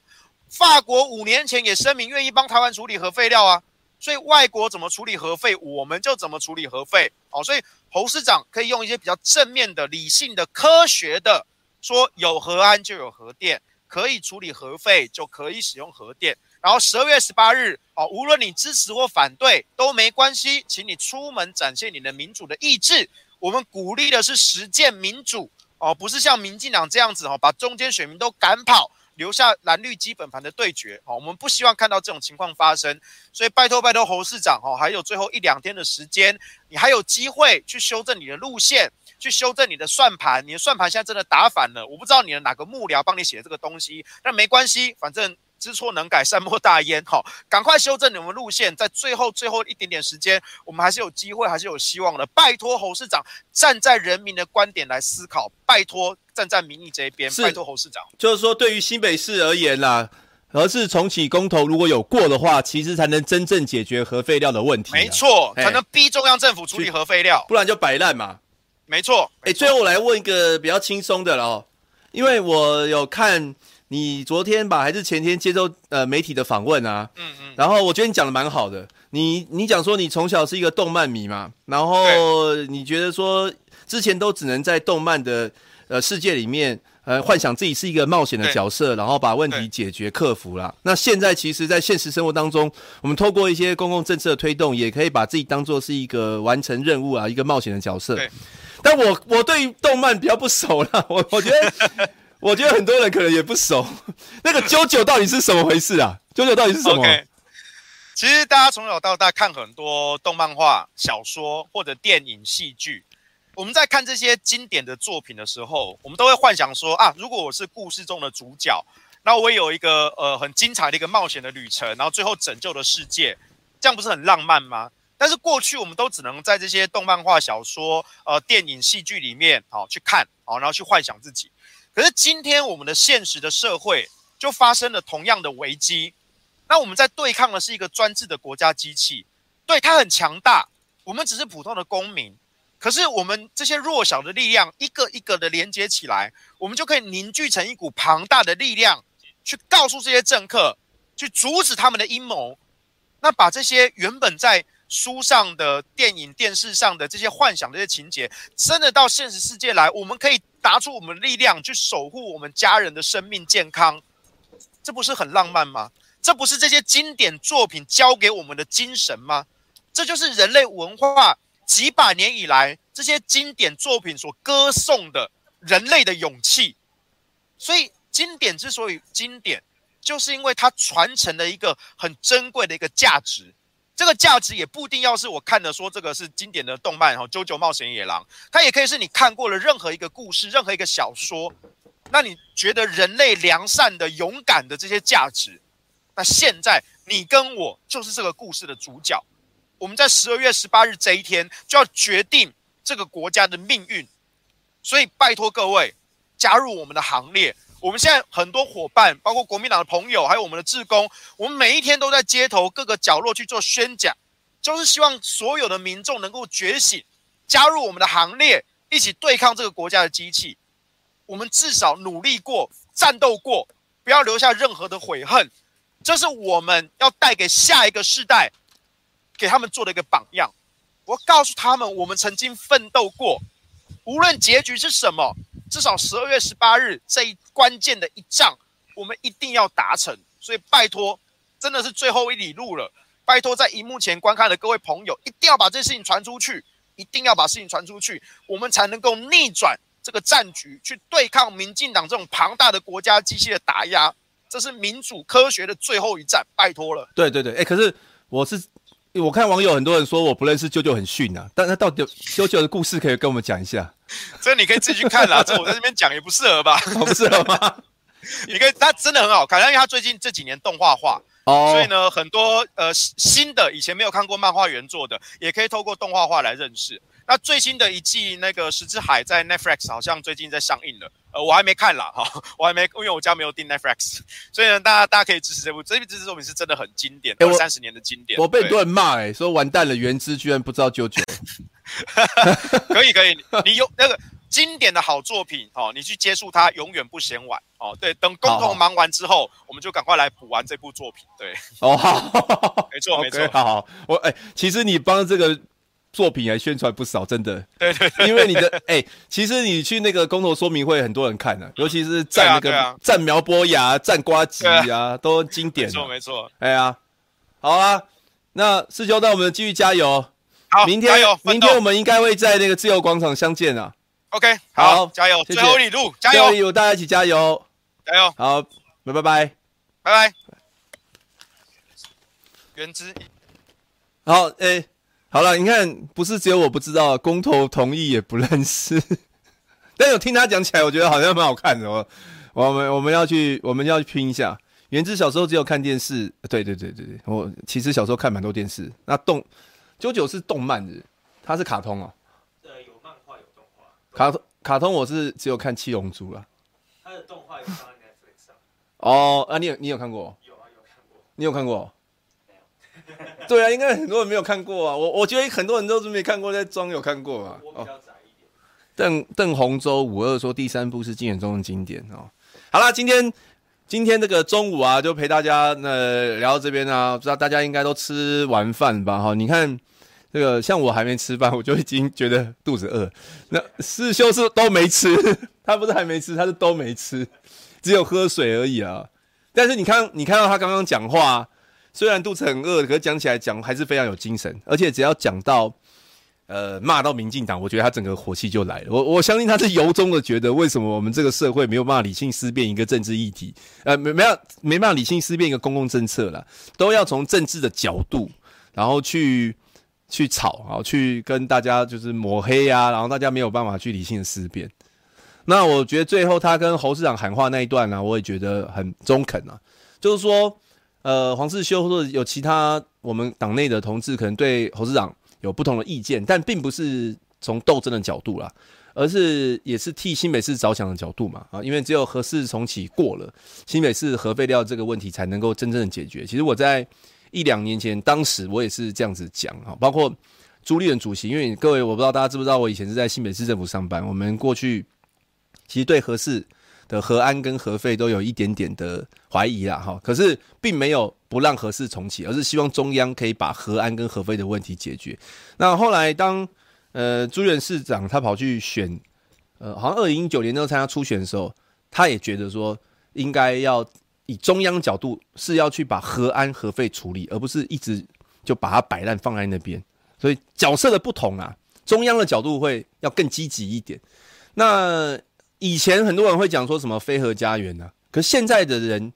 B: 法国五年前也声明愿意帮台湾处理核废料啊。所以外国怎么处理核废，我们就怎么处理核废。哦，所以侯市长可以用一些比较正面的、理性的、科学的说，有核安就有核电。可以处理核废，就可以使用核电。然后十二月十八日，哦，无论你支持或反对都没关系，请你出门展现你的民主的意志。我们鼓励的是实践民主，哦，不是像民进党这样子，哦，把中间选民都赶跑，留下蓝绿基本盘的对决。哦，我们不希望看到这种情况发生。所以拜托拜托侯市长，哦，还有最后一两天的时间，你还有机会去修正你的路线。去修正你的算盘，你的算盘现在真的打反了，我不知道你的哪个幕僚帮你写这个东西，但没关系，反正知错能改，善莫大焉。好，赶快修正你们路线，在最后最后一点点时间，我们还是有机会，还是有希望的。拜托侯市长站在人民的观点来思考，拜托站在民意这一边，拜托侯市长。
A: 就是说，对于新北市而言啦，核四重启公投如果有过的话，其实才能真正解决核废料的问题。
B: 没错，才能逼中央政府处理核废料，
A: 不然就摆烂嘛。
B: 没错，哎、欸，
A: 最后我来问一个比较轻松的了哦，因为我有看你昨天吧，还是前天接受呃媒体的访问啊，嗯嗯，然后我觉得你讲的蛮好的，你你讲说你从小是一个动漫迷嘛，然后你觉得说之前都只能在动漫的呃世界里面呃幻想自己是一个冒险的角色，然后把问题解决克服了，那现在其实，在现实生活当中，我们透过一些公共政策的推动，也可以把自己当做是一个完成任务啊，一个冒险的角色。但我我对动漫比较不熟啦，我我觉得我觉得很多人可能也不熟。那个啾啾到底是什么回事啊啾啾到底是什么？OK，
B: 其实大家从小到大看很多动漫画、小说或者电影、戏剧，我们在看这些经典的作品的时候，我们都会幻想说啊，如果我是故事中的主角，那我也有一个呃很精彩的一个冒险的旅程，然后最后拯救了世界，这样不是很浪漫吗？但是过去我们都只能在这些动漫画、小说、呃电影、戏剧里面，好、去看，好、然后去幻想自己。可是今天我们的现实的社会就发生了同样的危机。那我们在对抗的是一个专制的国家机器，对，它很强大，我们只是普通的公民。可是我们这些弱小的力量，一个一个的连接起来，我们就可以凝聚成一股庞大的力量，去告诉这些政客，去阻止他们的阴谋。那把这些原本在书上的、电影、电视上的这些幻想、这些情节，真的到现实世界来，我们可以拿出我们力量去守护我们家人的生命健康，这不是很浪漫吗？这不是这些经典作品教给我们的精神吗？这就是人类文化几百年以来这些经典作品所歌颂的人类的勇气。所以，经典之所以经典，就是因为它传承了一个很珍贵的一个价值。这个价值也不一定要是我看的，说这个是经典的动漫哈，《JoJo 冒险野狼》，它也可以是你看过了任何一个故事、任何一个小说，那你觉得人类良善的、勇敢的这些价值，那现在你跟我就是这个故事的主角，我们在十二月十八日这一天就要决定这个国家的命运，所以拜托各位加入我们的行列。我们现在很多伙伴，包括国民党的朋友，还有我们的志工，我们每一天都在街头各个角落去做宣讲，就是希望所有的民众能够觉醒，加入我们的行列，一起对抗这个国家的机器。我们至少努力过，战斗过，不要留下任何的悔恨。这是我们要带给下一个世代，给他们做的一个榜样。我告诉他们，我们曾经奋斗过，无论结局是什么。至少十二月十八日这一关键的一仗，我们一定要达成。所以拜托，真的是最后一里路了。拜托，在荧幕前观看的各位朋友，一定要把这事情传出去，一定要把事情传出去，我们才能够逆转这个战局，去对抗民进党这种庞大的国家机器的打压。这是民主科学的最后一战，拜托了。
A: 对对对，哎，可是我是我看网友很多人说我不认识舅舅很逊啊，但他到底 舅舅的故事可以跟我们讲一下？
B: 这你可以自己去看啦，这我在这边讲也不适合吧？
A: 不适合吗？
B: 你可以，他真的很好看，因为他最近这几年动画化，oh. 所以呢，很多呃新的以前没有看过漫画原作的，也可以透过动画化来认识。那最新的一季那个《石之海》在 Netflix 好像最近在上映了，呃，我还没看啦，哈，我还没，因为我家没有订 Netflix，所以呢，大家大家可以支持这部，这部这支作品是真的很经典，二三十年的经典。
A: 我被很多人骂，哎，说完蛋了，原汁居然不知道啾啾。
B: 可以可以，你有那个。经典的好作品哦，你去接触它永远不嫌晚哦。对，等共同忙完之后，我们就赶快来补完这部作品。对，
A: 哦，好，
B: 没 错没错，
A: 好好。我哎、欸，其实你帮这个作品还宣传不少，真的。
B: 对对对，
A: 因为你的 哎、欸，其实你去那个公投说明会，很多人看的、啊，尤其是站那个战苗波雅、战呱吉啊，都经典。
B: 没错没错，
A: 哎呀，好啊。那师兄，那我们继续加油。
B: 好，
A: 明天，明天我们应该会在那个自由广场相见啊。
B: OK，好，好，加油！最后一里路，加油！最后一路，
A: 大家一起加油，
B: 加油！
A: 好，拜拜拜
B: 拜拜。原之，
A: 好，哎、欸，好了，你看，不是只有我不知道，公投同意也不认识，但有听他讲起来，我觉得好像蛮好看的。我，我们我们要去，我们要去拼一下。原之小时候只有看电视，对对对对对，我其实小时候看蛮多电视。那动九九是动漫的，它是卡通哦对有漫画有动画。卡通卡通我是只有看七龙珠了。
C: 他的动画有放在 Netflix 上。
A: 哦，啊，你有你有看过？
C: 有啊，有看过。
A: 你有看
C: 过？
A: 对啊，应该很多人没有看过啊。我我觉得很多人都是没看过，在装有看过啊。
C: 我比较窄一点。
A: 邓邓洪洲五二说第三部是经典中的经典哦。好啦，今天今天这个中午啊，就陪大家呃聊到这边啊，不知道大家应该都吃完饭吧？哈，你看。这个像我还没吃饭，我就已经觉得肚子饿。那师兄是都没吃，他不是还没吃，他是都没吃，只有喝水而已啊。但是你看，你看到他刚刚讲话，虽然肚子很饿，可是讲起来讲还是非常有精神。而且只要讲到呃骂到民进党，我觉得他整个火气就来了。我我相信他是由衷的觉得，为什么我们这个社会没有办法理性思辨一个政治议题，呃没没有没办法理性思辨一个公共政策了，都要从政治的角度，然后去。去吵啊，去跟大家就是抹黑啊，然后大家没有办法去理性的思辨。那我觉得最后他跟侯市长喊话那一段呢、我也觉得很中肯啊。就是说，呃，黄世修或者有其他我们党内的同志，可能对侯市长有不同的意见，但并不是从斗争的角度啦，而是也是替新北市着想的角度嘛啊，因为只有核四重启过了，新北市核废料这个问题才能够真正的解决。其实我在。一两年前，当时我也是这样子讲啊，包括朱立伦主席，因为各位我不知道大家知不知道，我以前是在新北市政府上班，我们过去其实对核四的核安跟核废都有一点点的怀疑啦，哈，可是并没有不让核四重启，而是希望中央可以把核安跟核废的问题解决。那后来当呃朱元市长他跑去选，呃，好像二零一九年那时候参加初选的时候，他也觉得说应该要。以中央角度是要去把核安核废处理，而不是一直就把它摆烂放在那边。所以角色的不同啊，中央的角度会要更积极一点。那以前很多人会讲说什么非核家园啊，可是现在的人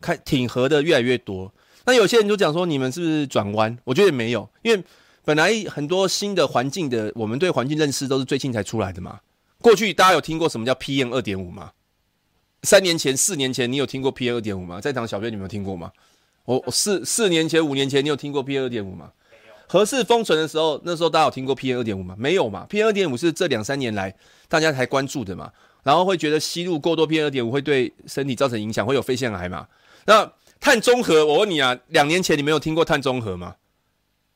A: 看挺核的越来越多。那有些人就讲说你们是不是转弯？我觉得没有，因为本来很多新的环境的，我们对环境认识都是最近才出来的嘛。过去大家有听过什么叫 PM 二点五吗？三年前、四年前，你有听过 PM 二点五吗？在场小编，你有没有听过吗？我四四年前、五年前，你有听过 PM 二点五吗？核四封存的时候，那时候大家有听过 PM 二点五吗？没有嘛。PM 二点五是这两三年来大家才关注的嘛。然后会觉得吸入过多 PM 二点五会对身体造成影响，会有肺腺癌嘛。那碳中和，我问你啊，两年前你没有听过碳中和吗？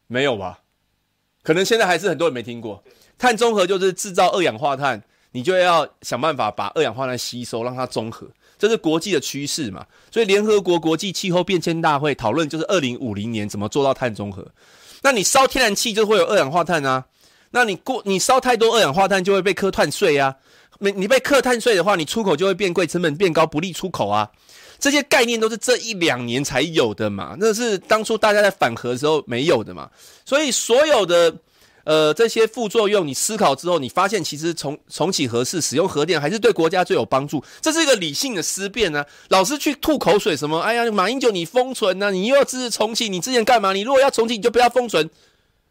A: 没有吧？可能现在还是很多人没听过。碳中和就是制造二氧化碳。你就要想办法把二氧化碳吸收，让它中和，这是国际的趋势嘛。所以联合国国际气候变迁大会讨论就是二零五零年怎么做到碳中和。那你烧天然气就会有二氧化碳啊。那你过你烧太多二氧化碳就会被磕碳税啊。你你被课碳税的话，你出口就会变贵，成本变高，不利出口啊。这些概念都是这一两年才有的嘛，那是当初大家在反核的时候没有的嘛。所以所有的呃这些副作用，你思考之后，你发现其实重重启核试，使用核电还是对国家最有帮助。这是一个理性的思辨啊。老是去吐口水什么？哎呀，马英九你封存呐、啊，你又要支持重启，你之前干嘛？你如果要重启，你就不要封存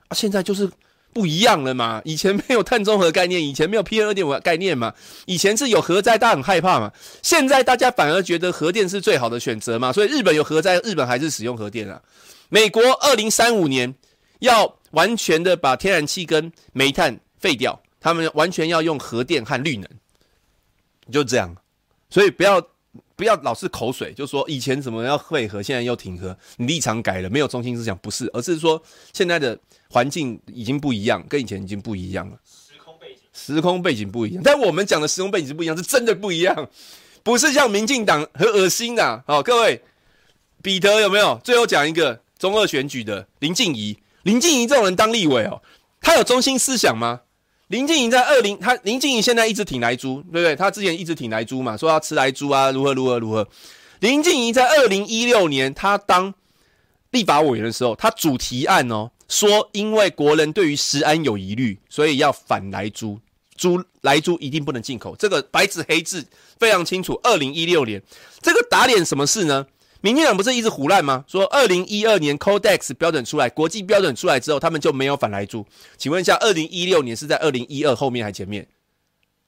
A: 啊。现在就是。不一样了嘛？以前没有碳中和概念，以前没有 PM 二点五概念嘛？以前是有核灾，大家很害怕嘛？现在大家反而觉得核电是最好的选择嘛？所以日本有核灾，日本还是使用核电啊。美国二零三五年要完全的把天然气跟煤炭废掉，他们完全要用核电和绿能，就这样。所以不要不要老是口水，就说以前怎么要会合，现在又停核，你立场改了，没有中心思想，不是，而是说现在的。环境已经不一样，跟以前已经不一样了。
C: 时空背景，
A: 时空背景不一样。但我们讲的时空背景是不一样，是真的不一样，不是像民进党很恶心的、啊。好，各位，彼得有没有？最后讲一个中二选举的林静仪。林静仪这种人当立委哦，他有中心思想吗？林静怡在二零，他林静怡现在一直挺莱猪，对不对？他之前一直挺莱猪嘛，说要吃莱猪啊，如何如何如何。林静怡在二零一六年他当立法委员的时候，他主提案哦。说，因为国人对于食安有疑虑，所以要反莱猪，猪莱猪一定不能进口。这个白纸黑字非常清楚。二零一六年，这个打脸什么事呢？民进党不是一直胡烂吗？说二零一二年 Codex 标准出来，国际标准出来之后，他们就没有反来猪。请问一下，二零一六年是在二零一二后面还前面？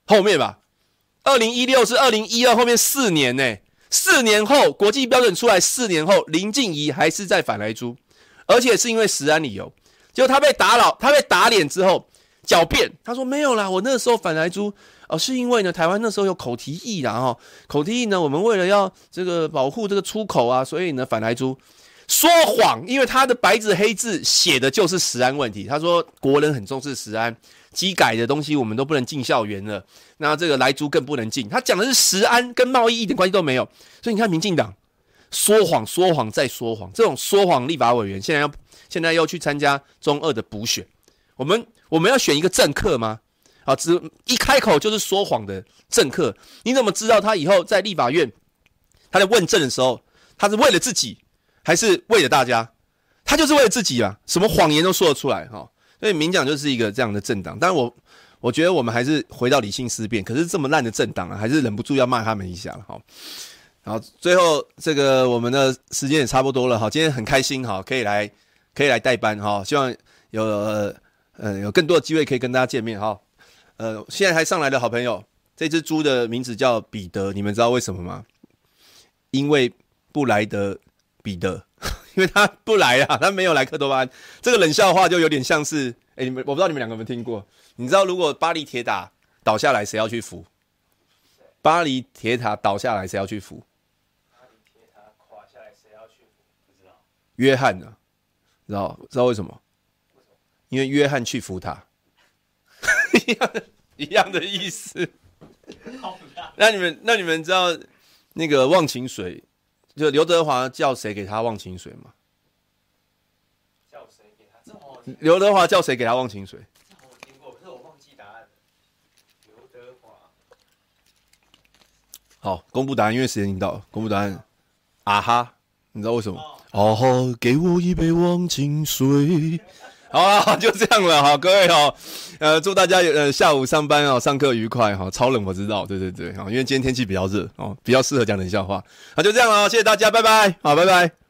A: 后面吧。二零一六是二零一二后面四年呢、欸，四年后国际标准出来，四年后林静仪还是在反来猪。而且是因为食安理由，就他被打扰，他被打脸之后狡辩，他说没有啦，我那时候反来猪，哦，是因为呢，台湾那时候有口蹄疫啦，哈，口蹄疫呢，我们为了要这个保护这个出口啊，所以呢反莱猪，说谎，因为他的白纸黑字写的就是食安问题。他说国人很重视食安，机改的东西我们都不能进校园了，那这个莱猪更不能进。他讲的是食安，跟贸易一点关系都没有。所以你看民进党。说谎，说谎再说谎，这种说谎立法委员现在要现在要去参加中二的补选，我们我们要选一个政客吗？啊，只一开口就是说谎的政客，你怎么知道他以后在立法院他在问政的时候，他是为了自己还是为了大家？他就是为了自己啊，什么谎言都说得出来哈。所以民讲就是一个这样的政党，但是我我觉得我们还是回到理性思辨，可是这么烂的政党啊，还是忍不住要骂他们一下了哈。好，最后这个我们的时间也差不多了哈，今天很开心哈，可以来可以来代班哈，希望有呃有更多的机会可以跟大家见面哈。呃，现在还上来的好朋友，这只猪的名字叫彼得，你们知道为什么吗？因为布莱德彼得，因为他不来啊，他没有来克多巴胺。这个冷笑话就有点像是，哎，你们我不知道你们两个有没有听过？你知道如果巴黎铁塔倒下来，谁要去扶？巴黎铁塔倒下来，谁要去扶？约翰呢、啊？知道知道为什么？因为约翰去扶他，一样的，一样的意思。那你们那你们知道那个忘情水，就刘德华叫谁给他忘情水吗？
C: 叫谁给他？
A: 刘德华叫谁给他忘情水？
C: 我听过，可是我忘记答案。刘德华。
A: 好，公布答案，因为时间已经到了。公布答案，啊哈，你知道为什么？哦给我一杯忘情水。好啊，就这样了，哈，各位哈，呃，祝大家呃下午上班哦，上课愉快哈。超冷我知道，对对对，好，因为今天天气比较热哦，比较适合讲冷笑话。那就这样了，谢谢大家，拜拜，好，拜拜。